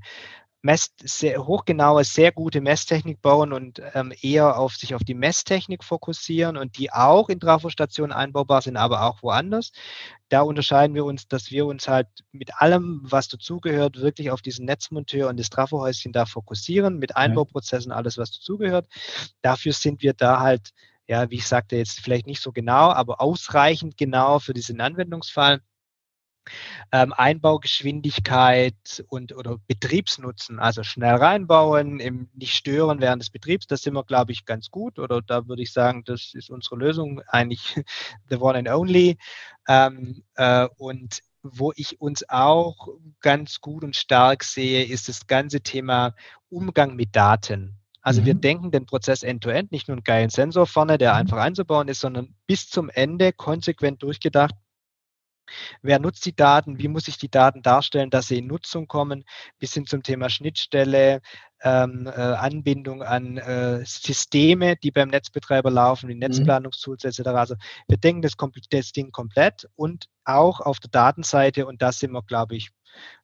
Mess, sehr hochgenaue, sehr gute Messtechnik bauen und ähm, eher auf sich auf die Messtechnik fokussieren und die auch in Trafostationen einbaubar sind, aber auch woanders. Da unterscheiden wir uns, dass wir uns halt mit allem, was dazugehört, wirklich auf diesen Netzmonteur und das Trafohäuschen da fokussieren, mit Einbauprozessen, alles, was dazugehört. Dafür sind wir da halt, ja, wie ich sagte, jetzt vielleicht nicht so genau, aber ausreichend genau für diesen Anwendungsfall ähm, Einbaugeschwindigkeit und oder Betriebsnutzen, also schnell reinbauen, im nicht stören während des Betriebs, das sind wir, glaube ich, ganz gut. Oder da würde ich sagen, das ist unsere Lösung eigentlich *laughs* the one and only. Ähm, äh, und wo ich uns auch ganz gut und stark sehe, ist das ganze Thema Umgang mit Daten. Also mhm. wir denken den Prozess end-to-end, -end, nicht nur einen geilen Sensor vorne, der mhm. einfach einzubauen ist, sondern bis zum Ende konsequent durchgedacht, Wer nutzt die Daten? Wie muss ich die Daten darstellen, dass sie in Nutzung kommen? Bis hin zum Thema Schnittstelle, ähm, äh, Anbindung an äh, Systeme, die beim Netzbetreiber laufen, wie mhm. Netzplanungstools etc. Also wir denken das, das Ding komplett und auch auf der Datenseite und da sind wir, glaube ich,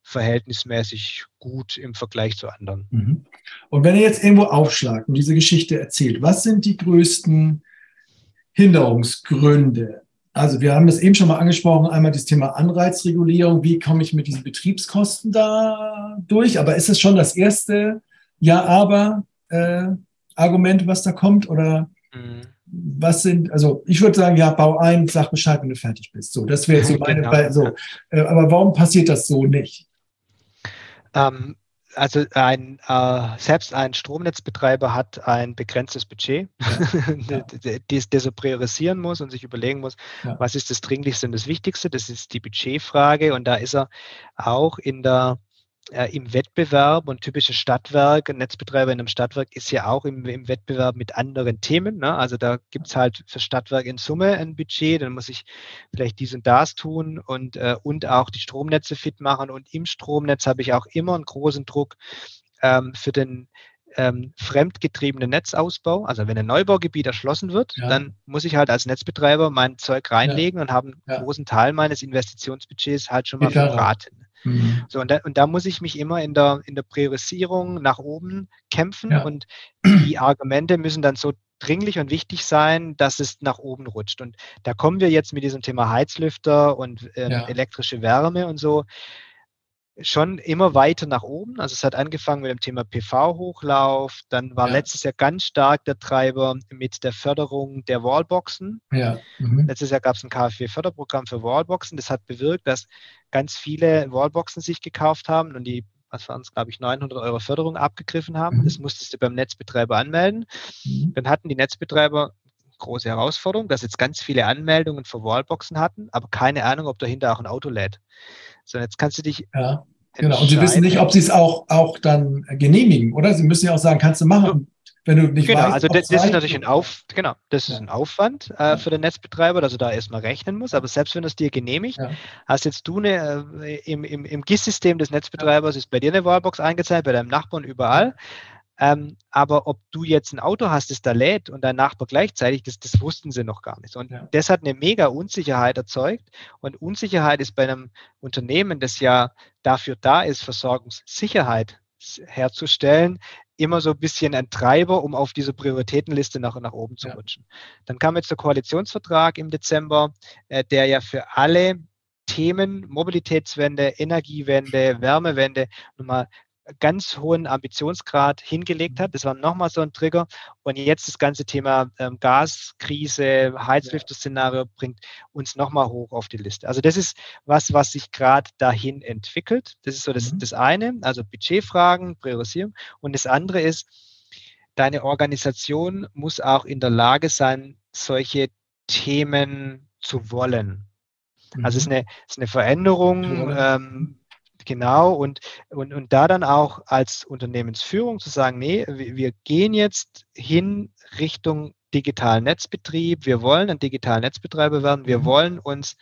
verhältnismäßig gut im Vergleich zu anderen.
Mhm. Und wenn ihr jetzt irgendwo aufschlagt und diese Geschichte erzählt, was sind die größten Hinderungsgründe, also wir haben das eben schon mal angesprochen, einmal das Thema Anreizregulierung, wie komme ich mit diesen Betriebskosten da durch? Aber ist es schon das erste Ja, aber äh, Argument, was da kommt? Oder mhm. was sind, also ich würde sagen, ja, bau ein, sag Bescheid, wenn du fertig bist. So, das wäre so *laughs* meine, genau. so. Äh, aber warum passiert das so nicht?
Ähm, also ein, äh, selbst ein Stromnetzbetreiber hat ein begrenztes Budget, ja. das, das er priorisieren muss und sich überlegen muss, ja. was ist das Dringlichste und das Wichtigste. Das ist die Budgetfrage und da ist er auch in der äh, im Wettbewerb und typische Stadtwerk, ein Netzbetreiber in einem Stadtwerk ist ja auch im, im Wettbewerb mit anderen Themen. Ne? Also da gibt es halt für Stadtwerk in Summe ein Budget, dann muss ich vielleicht dies und das tun und, äh, und auch die Stromnetze fit machen. Und im Stromnetz habe ich auch immer einen großen Druck ähm, für den ähm, fremdgetriebenen Netzausbau. Also wenn ein Neubaugebiet erschlossen wird, ja. dann muss ich halt als Netzbetreiber mein Zeug reinlegen ja. und habe einen ja. großen Teil meines Investitionsbudgets halt schon mal verbraten. Mhm. So, und da, und da muss ich mich immer in der, in der Priorisierung nach oben kämpfen ja. und die Argumente müssen dann so dringlich und wichtig sein, dass es nach oben rutscht. Und da kommen wir jetzt mit diesem Thema Heizlüfter und ähm, ja. elektrische Wärme und so schon immer weiter nach oben. Also es hat angefangen mit dem Thema PV-Hochlauf, dann war ja. letztes Jahr ganz stark der Treiber mit der Förderung der Wallboxen. Ja. Mhm. Letztes Jahr gab es ein KfW-Förderprogramm für Wallboxen. Das hat bewirkt, dass ganz viele Wallboxen sich gekauft haben und die was waren es, glaube ich, 900 Euro Förderung abgegriffen haben. Mhm. Das musstest du beim Netzbetreiber anmelden. Mhm. Dann hatten die Netzbetreiber große Herausforderung, dass jetzt ganz viele Anmeldungen für Wallboxen hatten, aber keine Ahnung, ob dahinter auch ein Auto lädt. So, jetzt kannst du dich.
Ja, genau. Und sie wissen nicht, ob sie es auch, auch dann genehmigen, oder? Sie müssen ja auch sagen, kannst du machen. Wenn du nicht
genau,
weißt,
also das, das ist natürlich ein Auf, genau, das ist ein Aufwand äh, für den Netzbetreiber, dass er da erstmal rechnen muss. Aber selbst wenn es dir genehmigt, ja. hast jetzt du eine äh, im, im, im GIS-System des Netzbetreibers ist bei dir eine Wallbox eingezeigt, bei deinem Nachbarn überall. Ähm, aber ob du jetzt ein Auto hast, das da lädt und dein Nachbar gleichzeitig, das, das wussten sie noch gar nicht. Und ja. das hat eine mega Unsicherheit erzeugt. Und Unsicherheit ist bei einem Unternehmen, das ja dafür da ist, Versorgungssicherheit herzustellen, immer so ein bisschen ein Treiber, um auf diese Prioritätenliste nach, nach oben zu ja. rutschen. Dann kam jetzt der Koalitionsvertrag im Dezember, äh, der ja für alle Themen Mobilitätswende, Energiewende, Wärmewende nochmal ganz hohen Ambitionsgrad hingelegt hat. Das war nochmal so ein Trigger. Und jetzt das ganze Thema ähm, Gaskrise, Heizlüfter-Szenario bringt uns nochmal hoch auf die Liste. Also das ist was, was sich gerade dahin entwickelt. Das ist so das, mhm. das eine, also Budgetfragen, Priorisierung. Und das andere ist, deine Organisation muss auch in der Lage sein, solche Themen zu wollen. Also es ist mhm. eine, es ist eine Veränderung. Ähm, Genau, und, und, und da dann auch als Unternehmensführung zu sagen, nee, wir gehen jetzt hin Richtung digitalen Netzbetrieb, wir wollen ein digitaler Netzbetreiber werden, wir mhm. wollen uns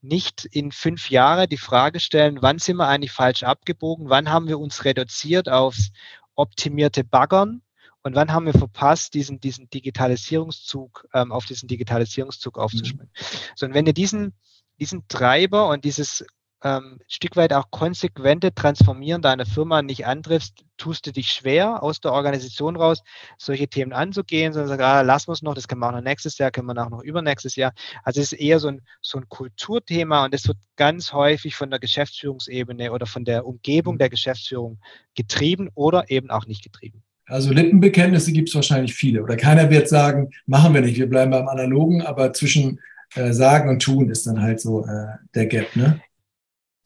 nicht in fünf Jahre die Frage stellen, wann sind wir eigentlich falsch abgebogen, wann haben wir uns reduziert aufs optimierte Baggern und wann haben wir verpasst, diesen, diesen Digitalisierungszug, ähm, auf diesen Digitalisierungszug aufzuspringen. Mhm. So, und wenn ihr diesen, diesen Treiber und dieses ähm, ein Stück weit auch konsequente Transformieren deiner Firma nicht antriffst, tust du dich schwer, aus der Organisation raus solche Themen anzugehen, sondern sagst, ah, lassen wir es noch, das können wir auch noch nächstes Jahr, können wir auch noch übernächstes Jahr. Also es ist eher so ein, so ein Kulturthema und es wird ganz häufig von der Geschäftsführungsebene oder von der Umgebung der Geschäftsführung getrieben oder eben auch nicht getrieben.
Also Lippenbekenntnisse gibt es wahrscheinlich viele. Oder keiner wird sagen, machen wir nicht, wir bleiben beim Analogen, aber zwischen äh, Sagen und Tun ist dann halt so äh, der Gap, ne?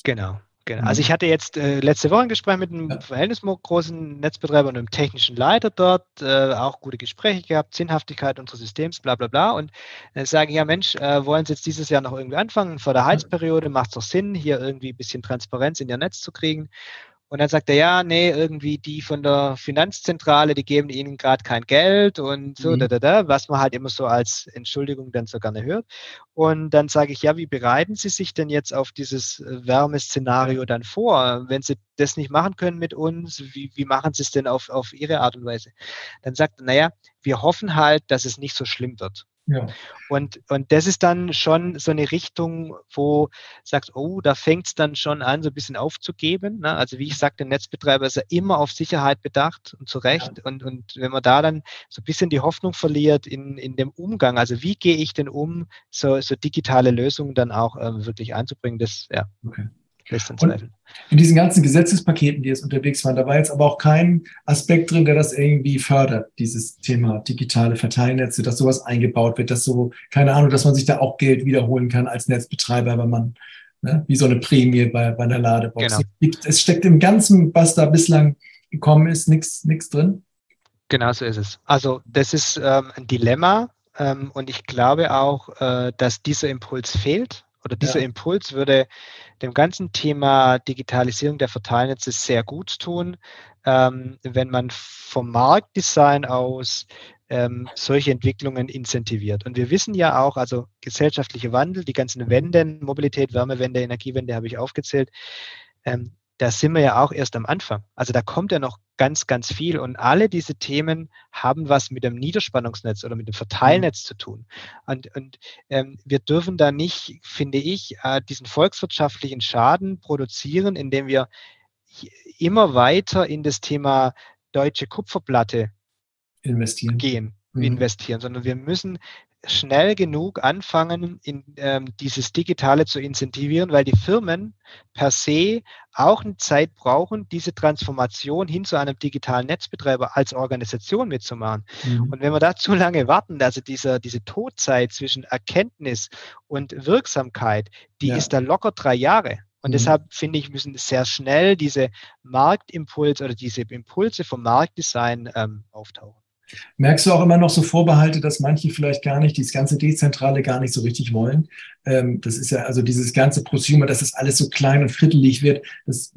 Genau. Genau. Also ich hatte jetzt äh, letzte Woche ein Gespräch mit einem ja. verhältnisgroßen Netzbetreiber und einem technischen Leiter dort, äh, auch gute Gespräche gehabt, Sinnhaftigkeit unseres Systems, bla bla bla. Und äh, sage ich, ja Mensch, äh, wollen Sie jetzt dieses Jahr noch irgendwie anfangen? Vor der Heizperiode macht es doch Sinn, hier irgendwie ein bisschen Transparenz in Ihr Netz zu kriegen. Und dann sagt er, ja, nee, irgendwie die von der Finanzzentrale, die geben ihnen gerade kein Geld und so, mhm. da, da, da, was man halt immer so als Entschuldigung dann so gerne hört. Und dann sage ich, ja, wie bereiten Sie sich denn jetzt auf dieses äh, Wärmeszenario dann vor? Wenn Sie das nicht machen können mit uns, wie, wie machen Sie es denn auf, auf Ihre Art und Weise? Dann sagt er, naja, wir hoffen halt, dass es nicht so schlimm wird. Ja. Und, und das ist dann schon so eine Richtung, wo sagst, oh, da fängt es dann schon an, so ein bisschen aufzugeben. Ne? Also wie ich sagte, der Netzbetreiber ist ja immer auf Sicherheit bedacht und zu Recht. Ja. Und, und wenn man da dann so ein bisschen die Hoffnung verliert in, in dem Umgang, also wie gehe ich denn um, so, so digitale Lösungen dann auch ähm, wirklich einzubringen, das ja. Okay lässt dann zweifeln.
In diesen ganzen Gesetzespaketen, die jetzt unterwegs waren, da war jetzt aber auch kein Aspekt drin, der das irgendwie fördert, dieses Thema digitale Verteilnetze, dass sowas eingebaut wird, dass so, keine Ahnung, dass man sich da auch Geld wiederholen kann als Netzbetreiber, wenn man, ne, wie so eine Prämie bei, bei einer Ladebox. Genau. Es steckt im Ganzen, was da bislang gekommen ist, nichts drin.
Genau so ist es. Also das ist ähm, ein Dilemma ähm, und ich glaube auch, äh, dass dieser Impuls fehlt oder dieser ja. Impuls würde dem ganzen Thema Digitalisierung der Verteilnetze sehr gut tun, ähm, wenn man vom Marktdesign aus ähm, solche Entwicklungen incentiviert. Und wir wissen ja auch, also gesellschaftliche Wandel, die ganzen Wenden, Mobilität, Wärmewende, Energiewende habe ich aufgezählt, ähm, da sind wir ja auch erst am Anfang. Also da kommt ja noch ganz, ganz viel. Und alle diese Themen haben was mit dem Niederspannungsnetz oder mit dem Verteilnetz zu tun. Und, und ähm, wir dürfen da nicht, finde ich, äh, diesen volkswirtschaftlichen Schaden produzieren, indem wir immer weiter in das Thema deutsche Kupferplatte investieren. gehen, mhm. investieren, sondern wir müssen schnell genug anfangen, in, ähm, dieses Digitale zu incentivieren, weil die Firmen per se auch eine Zeit brauchen, diese Transformation hin zu einem digitalen Netzbetreiber als Organisation mitzumachen. Mhm. Und wenn wir da zu lange warten, also dieser, diese Todzeit zwischen Erkenntnis und Wirksamkeit, die ja. ist da locker drei Jahre. Und mhm. deshalb finde ich, müssen sehr schnell diese Marktimpulse oder diese Impulse vom Marktdesign ähm, auftauchen.
Merkst du auch immer noch so Vorbehalte, dass manche vielleicht gar nicht, dieses ganze Dezentrale gar nicht so richtig wollen? Ähm, das ist ja also dieses ganze Prosumer, dass das alles so klein und frittelig wird. Das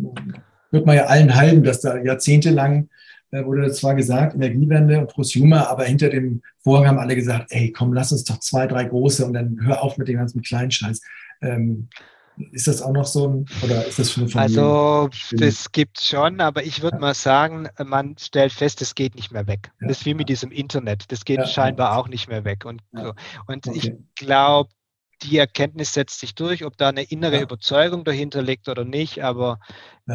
wird man ja allen halben, dass da jahrzehntelang äh, wurde zwar gesagt, Energiewende und Prosumer, aber hinter dem Vorhang haben alle gesagt, ey, komm, lass uns doch zwei, drei große und dann hör auf mit dem ganzen kleinen Scheiß. Ähm, ist das auch noch so ein, oder ist das
schon von Also, das gibt schon, aber ich würde ja. mal sagen, man stellt fest, das geht nicht mehr weg. Ja. Das ist wie mit diesem Internet, das geht ja. scheinbar auch nicht mehr weg. Und, so. und okay. ich glaube, die Erkenntnis setzt sich durch, ob da eine innere Überzeugung dahinter liegt oder nicht, aber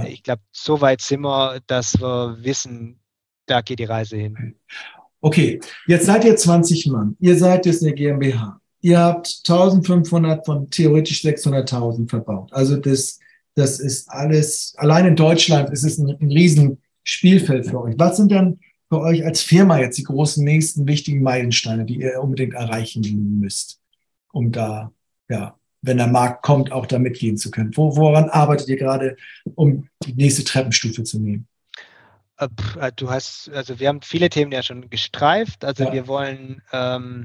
ich glaube, so weit sind wir, dass wir wissen, da geht die Reise hin.
Okay, jetzt seid ihr 20 Mann. Ihr seid jetzt eine GmbH. Ihr habt 1500 von theoretisch 600.000 verbaut. Also das, das ist alles, allein in Deutschland ist es ein, ein riesen Spielfeld für euch. Was sind dann für euch als Firma jetzt die großen nächsten wichtigen Meilensteine, die ihr unbedingt erreichen müsst, um da, ja, wenn der Markt kommt, auch da mitgehen zu können? Wo, woran arbeitet ihr gerade, um die nächste Treppenstufe zu nehmen?
Äh, äh, du hast, also wir haben viele Themen ja schon gestreift. Also ja. wir wollen ähm,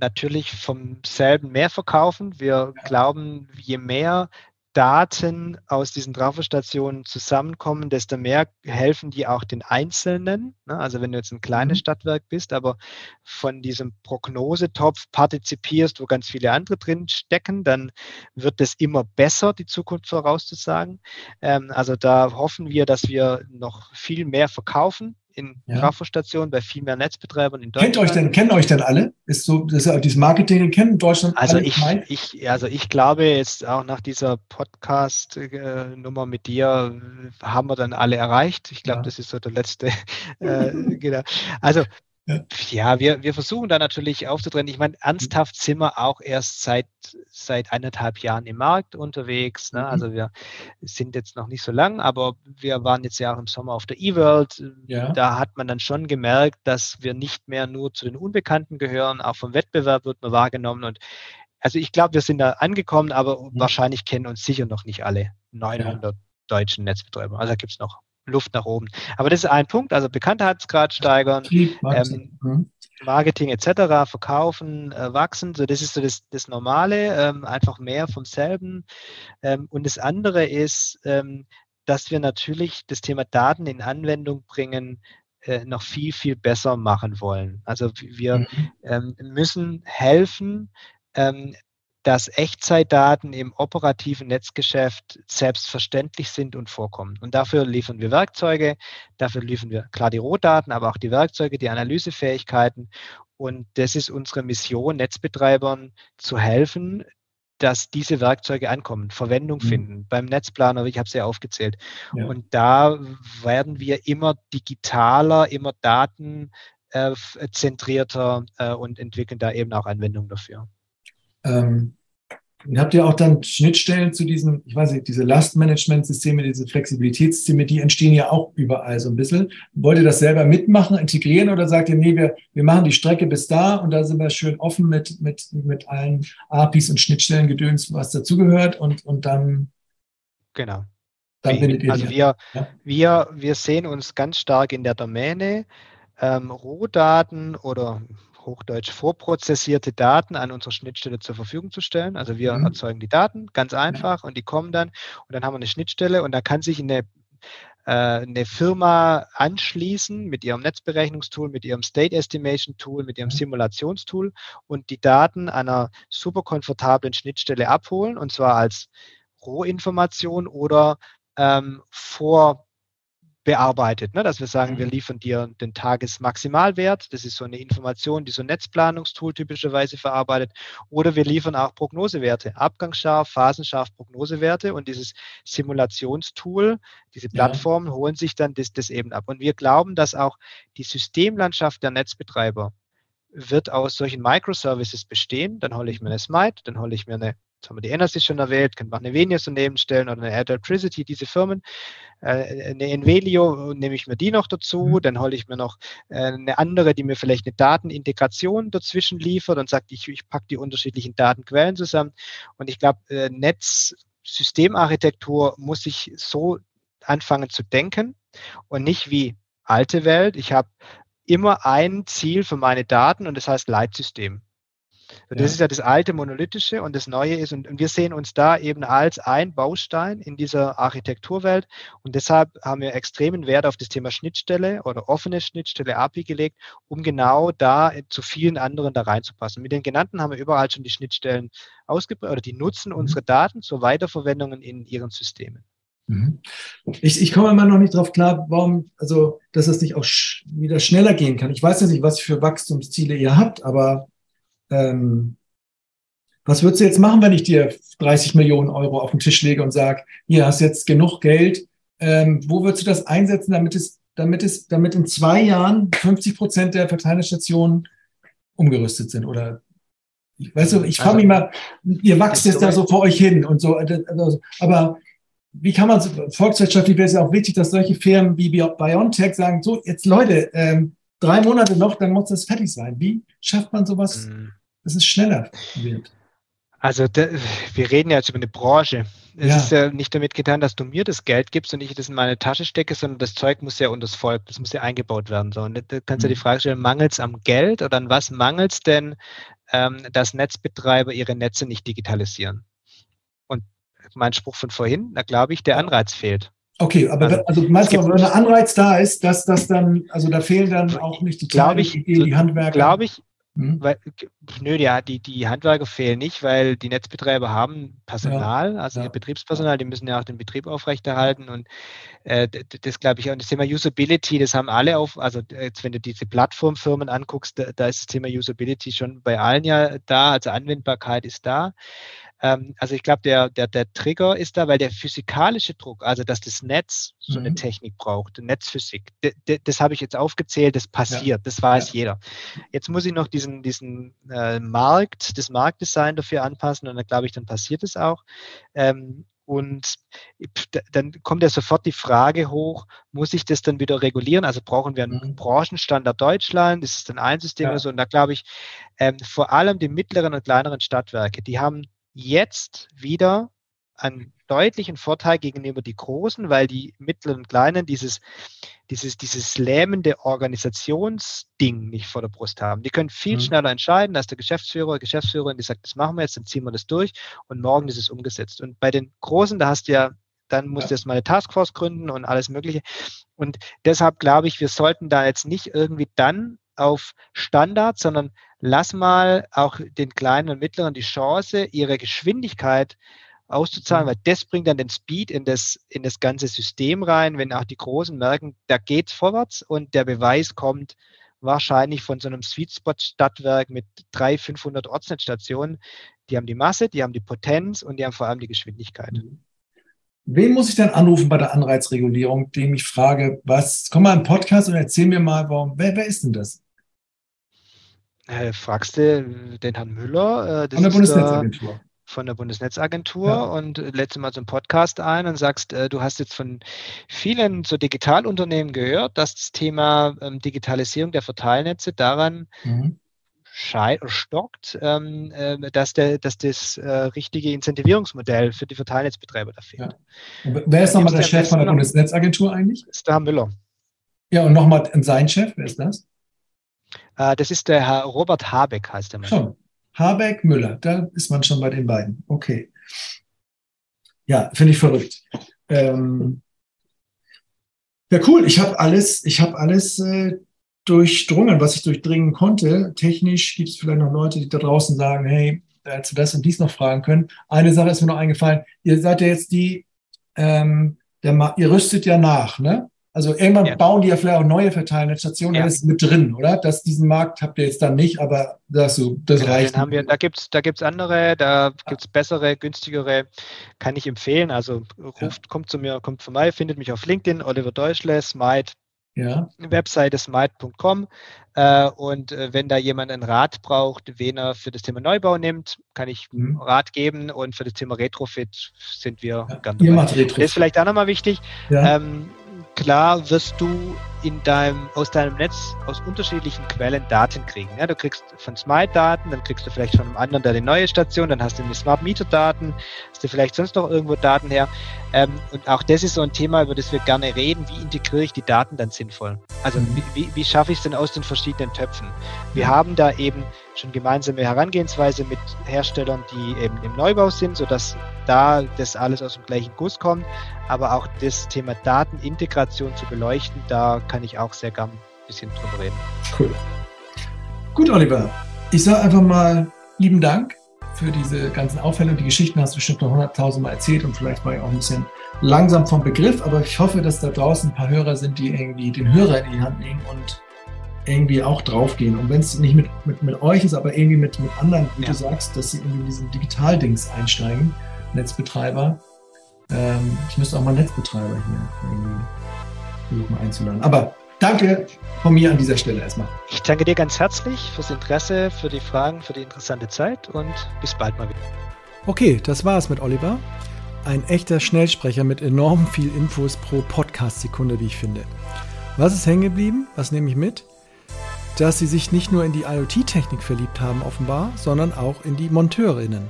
natürlich vom selben mehr verkaufen. Wir ja. glauben, je mehr Daten aus diesen Trafostationen zusammenkommen, desto mehr helfen die auch den Einzelnen. Ne? Also wenn du jetzt ein kleines mhm. Stadtwerk bist, aber von diesem Prognosetopf partizipierst, wo ganz viele andere drin stecken, dann wird es immer besser, die Zukunft vorauszusagen. Ähm, also da hoffen wir, dass wir noch viel mehr verkaufen in ja. Trafostationen bei viel mehr Netzbetreibern in
Deutschland. Kennt euch denn, kennen euch denn alle? Ist so, das ist dieses Marketing, kennen Deutschland
also alle? Ich, ich, also ich glaube jetzt auch nach dieser Podcast-Nummer mit dir haben wir dann alle erreicht. Ich glaube, ja. das ist so der letzte. *laughs* äh, genau. Also ja, wir, wir versuchen da natürlich aufzutrennen. Ich meine, ernsthaft sind wir auch erst seit, seit eineinhalb Jahren im Markt unterwegs. Ne? Mhm. Also wir sind jetzt noch nicht so lang, aber wir waren jetzt ja auch im Sommer auf der E-World. Ja. Da hat man dann schon gemerkt, dass wir nicht mehr nur zu den Unbekannten gehören. Auch vom Wettbewerb wird man wahrgenommen. Und also ich glaube, wir sind da angekommen, aber mhm. wahrscheinlich kennen uns sicher noch nicht alle 900 ja. deutschen Netzbetreiber. Also da gibt es noch Luft nach oben. Aber das ist ein Punkt, also Bekanntheitsgrad steigern, Marketing, ähm, Marketing etc., verkaufen, äh, wachsen. So, das ist so das, das Normale, ähm, einfach mehr vom selben. Ähm, und das andere ist, ähm, dass wir natürlich das Thema Daten in Anwendung bringen, äh, noch viel, viel besser machen wollen. Also wir mhm. Ähm, müssen helfen, ähm, dass Echtzeitdaten im operativen Netzgeschäft selbstverständlich sind und vorkommen. Und dafür liefern wir Werkzeuge, dafür liefern wir klar die Rohdaten, aber auch die Werkzeuge, die Analysefähigkeiten. Und das ist unsere Mission, Netzbetreibern zu helfen, dass diese Werkzeuge ankommen, Verwendung mhm. finden beim Netzplaner, ich habe es ja aufgezählt. Ja. Und da werden wir immer digitaler, immer datenzentrierter äh, und entwickeln da eben auch Anwendungen dafür.
Ähm, habt ihr auch dann Schnittstellen zu diesen, ich weiß nicht, diese Lastmanagement-Systeme, diese Flexibilitätssysteme, die entstehen ja auch überall so ein bisschen. Wollt ihr das selber mitmachen, integrieren oder sagt ihr, nee, wir, wir machen die Strecke bis da und da sind wir schön offen mit, mit, mit allen APIs und Schnittstellen gedöns, was dazugehört und, und dann.
Genau. Dann bindet ihr also wir, ja? wir, wir sehen uns ganz stark in der Domäne. Ähm, Rohdaten oder Hochdeutsch vorprozessierte Daten an unsere Schnittstelle zur Verfügung zu stellen. Also wir mhm. erzeugen die Daten ganz einfach und die kommen dann und dann haben wir eine Schnittstelle und da kann sich eine äh, eine Firma anschließen mit ihrem Netzberechnungstool, mit ihrem State Estimation Tool, mit ihrem. Simulationstool und die Daten einer super komfortablen Schnittstelle abholen und zwar als Rohinformation oder ähm, vor bearbeitet, ne? dass wir sagen, wir mhm. liefern dir den Tagesmaximalwert. Das ist so eine Information, die so ein Netzplanungstool typischerweise verarbeitet. Oder wir liefern auch Prognosewerte, abgangsscharf, phasenscharf Prognosewerte und dieses Simulationstool, diese Plattformen ja. holen sich dann das, das eben ab. Und wir glauben, dass auch die Systemlandschaft der Netzbetreiber wird aus solchen Microservices bestehen. Dann hole ich mir eine Smite, dann hole ich mir eine Jetzt haben wir die Enersys schon erwähnt, können wir eine Venius daneben stellen oder eine Electricity, diese Firmen. Äh, eine Envelio nehme ich mir die noch dazu, mhm. dann hole ich mir noch äh, eine andere, die mir vielleicht eine Datenintegration dazwischen liefert und sagt, ich, ich packe die unterschiedlichen Datenquellen zusammen. Und ich glaube, äh, Netz Systemarchitektur muss ich so anfangen zu denken und nicht wie alte Welt. Ich habe immer ein Ziel für meine Daten und das heißt Leitsystem. Das ja. ist ja das alte Monolithische und das Neue ist, und, und, wir sehen uns da eben als ein Baustein in dieser Architekturwelt. Und deshalb haben wir extremen Wert auf das Thema Schnittstelle oder offene Schnittstelle API gelegt, um genau da zu vielen anderen da reinzupassen. Mit den genannten haben wir überall schon die Schnittstellen ausgebaut oder die nutzen mhm. unsere Daten zur Weiterverwendung in ihren Systemen.
Mhm. Ich, ich komme immer noch nicht drauf klar, warum, also, dass es nicht auch sch wieder schneller gehen kann. Ich weiß ja nicht, was für Wachstumsziele ihr habt, aber ähm, was würdest du jetzt machen, wenn ich dir 30 Millionen Euro auf den Tisch lege und sage, hier hast jetzt genug Geld, ähm, wo würdest du das einsetzen, damit es, damit es, damit in zwei Jahren 50 Prozent der Verteilerstationen umgerüstet sind? Oder ich weiß du, ich frage mich mal, ihr wachst jetzt da so vor euch hin und so, also, aber wie kann man, volkswirtschaftlich wäre es ja auch wichtig, dass solche Firmen wie BioNTech sagen, so, jetzt Leute, ähm, drei Monate noch, dann muss das fertig sein. Wie schafft man sowas, mhm. Dass es schneller wird?
Also de, wir reden ja jetzt über eine Branche. Es ja. ist ja nicht damit getan, dass du mir das Geld gibst und ich das in meine Tasche stecke, sondern das Zeug muss ja unter das Volk, das muss ja eingebaut werden. So. Und da kannst du mhm. die Frage stellen, mangelt es am Geld oder an was mangelt es denn, ähm, dass Netzbetreiber ihre Netze nicht digitalisieren? mein Spruch von vorhin, da glaube ich, der Anreiz fehlt.
Okay, aber also, also meinst du, wenn ein Anreiz da ist, dass das dann, also da fehlen dann auch nicht die
ich, die, die Handwerker? Glaube ich, hm? Weil, nö, ja, die, die Handwerker fehlen nicht, weil die Netzbetreiber haben Personal, ja, also ja. ihr Betriebspersonal, die müssen ja auch den Betrieb aufrechterhalten und äh, das, das glaube ich, und das Thema Usability, das haben alle auf, also jetzt, wenn du diese Plattformfirmen anguckst, da, da ist das Thema Usability schon bei allen ja da, also Anwendbarkeit ist da. Ähm, also ich glaube, der, der, der Trigger ist da, weil der physikalische Druck, also dass das Netz so eine mhm. Technik braucht, Netzphysik, das habe ich jetzt aufgezählt, das passiert, ja. das weiß ja. jeder. Jetzt muss ich noch diesen, diesen äh, Markt, das Marktdesign dafür anpassen und dann glaube ich, dann passiert es auch. Ähm, und dann kommt ja sofort die Frage hoch, muss ich das dann wieder regulieren? Also brauchen wir einen mhm. Branchenstandard Deutschland? Ist es dann ein System ja. oder so? Und da glaube ich, ähm, vor allem die mittleren und kleineren Stadtwerke, die haben jetzt wieder einen deutlichen Vorteil gegenüber die Großen, weil die Mittleren und Kleinen dieses, dieses, dieses lähmende Organisationsding nicht vor der Brust haben. Die können viel mhm. schneller entscheiden, als der Geschäftsführer, Geschäftsführerin, die sagt, das machen wir jetzt, dann ziehen wir das durch und morgen ist es umgesetzt. Und bei den Großen, da hast du ja, dann musst ja. du erstmal eine Taskforce gründen und alles Mögliche. Und deshalb glaube ich, wir sollten da jetzt nicht irgendwie dann auf Standard, sondern lass mal auch den kleinen und mittleren die Chance, ihre Geschwindigkeit auszuzahlen, mhm. weil das bringt dann den Speed in das, in das ganze System rein, wenn auch die Großen merken, da geht's vorwärts und der Beweis kommt wahrscheinlich von so einem Sweet Spot Stadtwerk mit 300, 500 Ortsnetzstationen. Die haben die Masse, die haben die Potenz und die haben vor allem die Geschwindigkeit. Mhm.
Wen muss ich dann anrufen bei der Anreizregulierung, dem ich frage, was, komm mal im Podcast und erzähl mir mal, warum, wer, wer ist denn das?
Äh, fragst du den Herrn Müller.
Äh, von der Bundesnetzagentur.
Äh, von der Bundesnetzagentur ja. und lädst mal so einen Podcast ein und sagst, äh, du hast jetzt von vielen so Digitalunternehmen gehört, dass das Thema ähm, Digitalisierung der Verteilnetze daran mhm. stockt, ähm, äh, dass, der, dass das äh, richtige Incentivierungsmodell für die Verteilnetzbetreiber da fehlt.
Ja. Wer ist nochmal der Chef von der Bundesnetzagentur eigentlich?
Das ist der Herr Müller.
Ja, und nochmal sein Chef, wer ist das?
Äh, das ist der Herr Robert Habeck, heißt der Mann.
Schon. Habeck, Müller, da ist man schon bei den beiden. Okay. Ja, finde ich verrückt. Ähm, ja, cool. Ich habe alles, ich habe alles äh, durchdrungen, was ich durchdringen konnte. Technisch gibt es vielleicht noch Leute, die da draußen sagen, hey, du das und dies noch fragen können. Eine Sache ist mir noch eingefallen. Ihr seid ja jetzt die, ähm, der, ihr rüstet ja nach, ne? Also irgendwann ja. bauen die ja vielleicht auch neue Verteilnetzstationen, ja. das ist mit drin, oder? Das, diesen Markt habt ihr jetzt dann nicht, aber das, so, das
genau,
reicht.
Haben wir, da gibt es da gibt's andere, da gibt es bessere, günstigere, kann ich empfehlen. Also ruft, ja. kommt zu mir, kommt vorbei, findet mich auf LinkedIn, Oliver Deutschle, Smite, ja. Webseite smite.com. Äh, und äh, wenn da jemand einen Rat braucht, wen er für das Thema Neubau nimmt, kann ich mhm. Rat geben. Und für das Thema Retrofit sind wir ja.
ganz dabei.
Das ist vielleicht auch nochmal wichtig. Ja. Ähm, klar wirst du in deinem, aus deinem Netz aus unterschiedlichen Quellen Daten kriegen. Ja, du kriegst von Smite Daten, dann kriegst du vielleicht von einem anderen da die neue Station, dann hast du eine Smart Meter Daten, hast du vielleicht sonst noch irgendwo Daten her. Ähm, und auch das ist so ein Thema, über das wir gerne reden. Wie integriere ich die Daten dann sinnvoll? Also mhm. wie, wie, wie schaffe ich es denn aus den verschiedenen Töpfen? Wir haben da eben schon gemeinsame Herangehensweise mit Herstellern, die eben im Neubau sind, sodass da das alles aus dem gleichen Guss kommt. Aber auch das Thema Datenintegration zu beleuchten, da kann ich auch sehr gern ein bisschen drüber reden.
Cool. Gut, Oliver. Ich sage einfach mal lieben Dank für diese ganzen Aufhälle und die Geschichten hast du bestimmt noch hunderttausendmal erzählt und vielleicht war ich auch ein bisschen langsam vom Begriff, aber ich hoffe, dass da draußen ein paar Hörer sind, die irgendwie den Hörer in die Hand nehmen und irgendwie auch draufgehen. Und wenn es nicht mit, mit, mit euch ist, aber irgendwie mit, mit anderen, wie ja. du sagst, dass sie irgendwie in diesen Digitaldings einsteigen, Netzbetreiber. Ähm, ich müsste auch mal Netzbetreiber hier irgendwie versuchen einzuladen. Aber danke von mir an dieser Stelle erstmal.
Ich danke dir ganz herzlich fürs Interesse, für die Fragen, für die interessante Zeit und bis bald mal wieder.
Okay, das war's mit Oliver. Ein echter Schnellsprecher mit enorm viel Infos pro Podcast-Sekunde, wie ich finde. Was ist hängen geblieben? Was nehme ich mit? Dass sie sich nicht nur in die IoT-Technik verliebt haben offenbar, sondern auch in die Monteurinnen.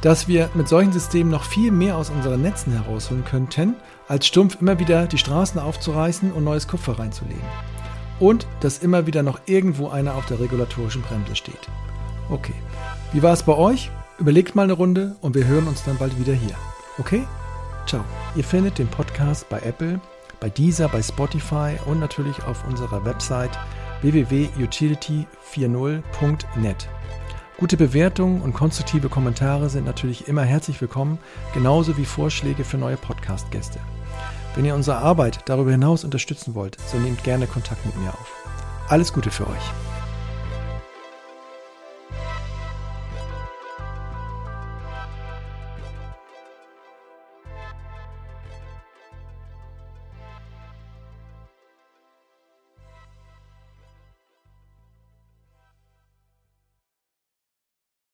Dass wir mit solchen Systemen noch viel mehr aus unseren Netzen herausholen könnten, als stumpf immer wieder die Straßen aufzureißen und neues Kupfer reinzulegen. Und dass immer wieder noch irgendwo einer auf der regulatorischen Bremse steht. Okay, wie war es bei euch? Überlegt mal eine Runde und wir hören uns dann bald wieder hier. Okay? Ciao. Ihr findet den Podcast bei Apple, bei Deezer, bei Spotify und natürlich auf unserer Website www.utility40.net. Gute Bewertungen und konstruktive Kommentare sind natürlich immer herzlich willkommen, genauso wie Vorschläge für neue Podcast-Gäste. Wenn ihr unsere Arbeit darüber hinaus unterstützen wollt, so nehmt gerne Kontakt mit mir auf. Alles Gute für euch.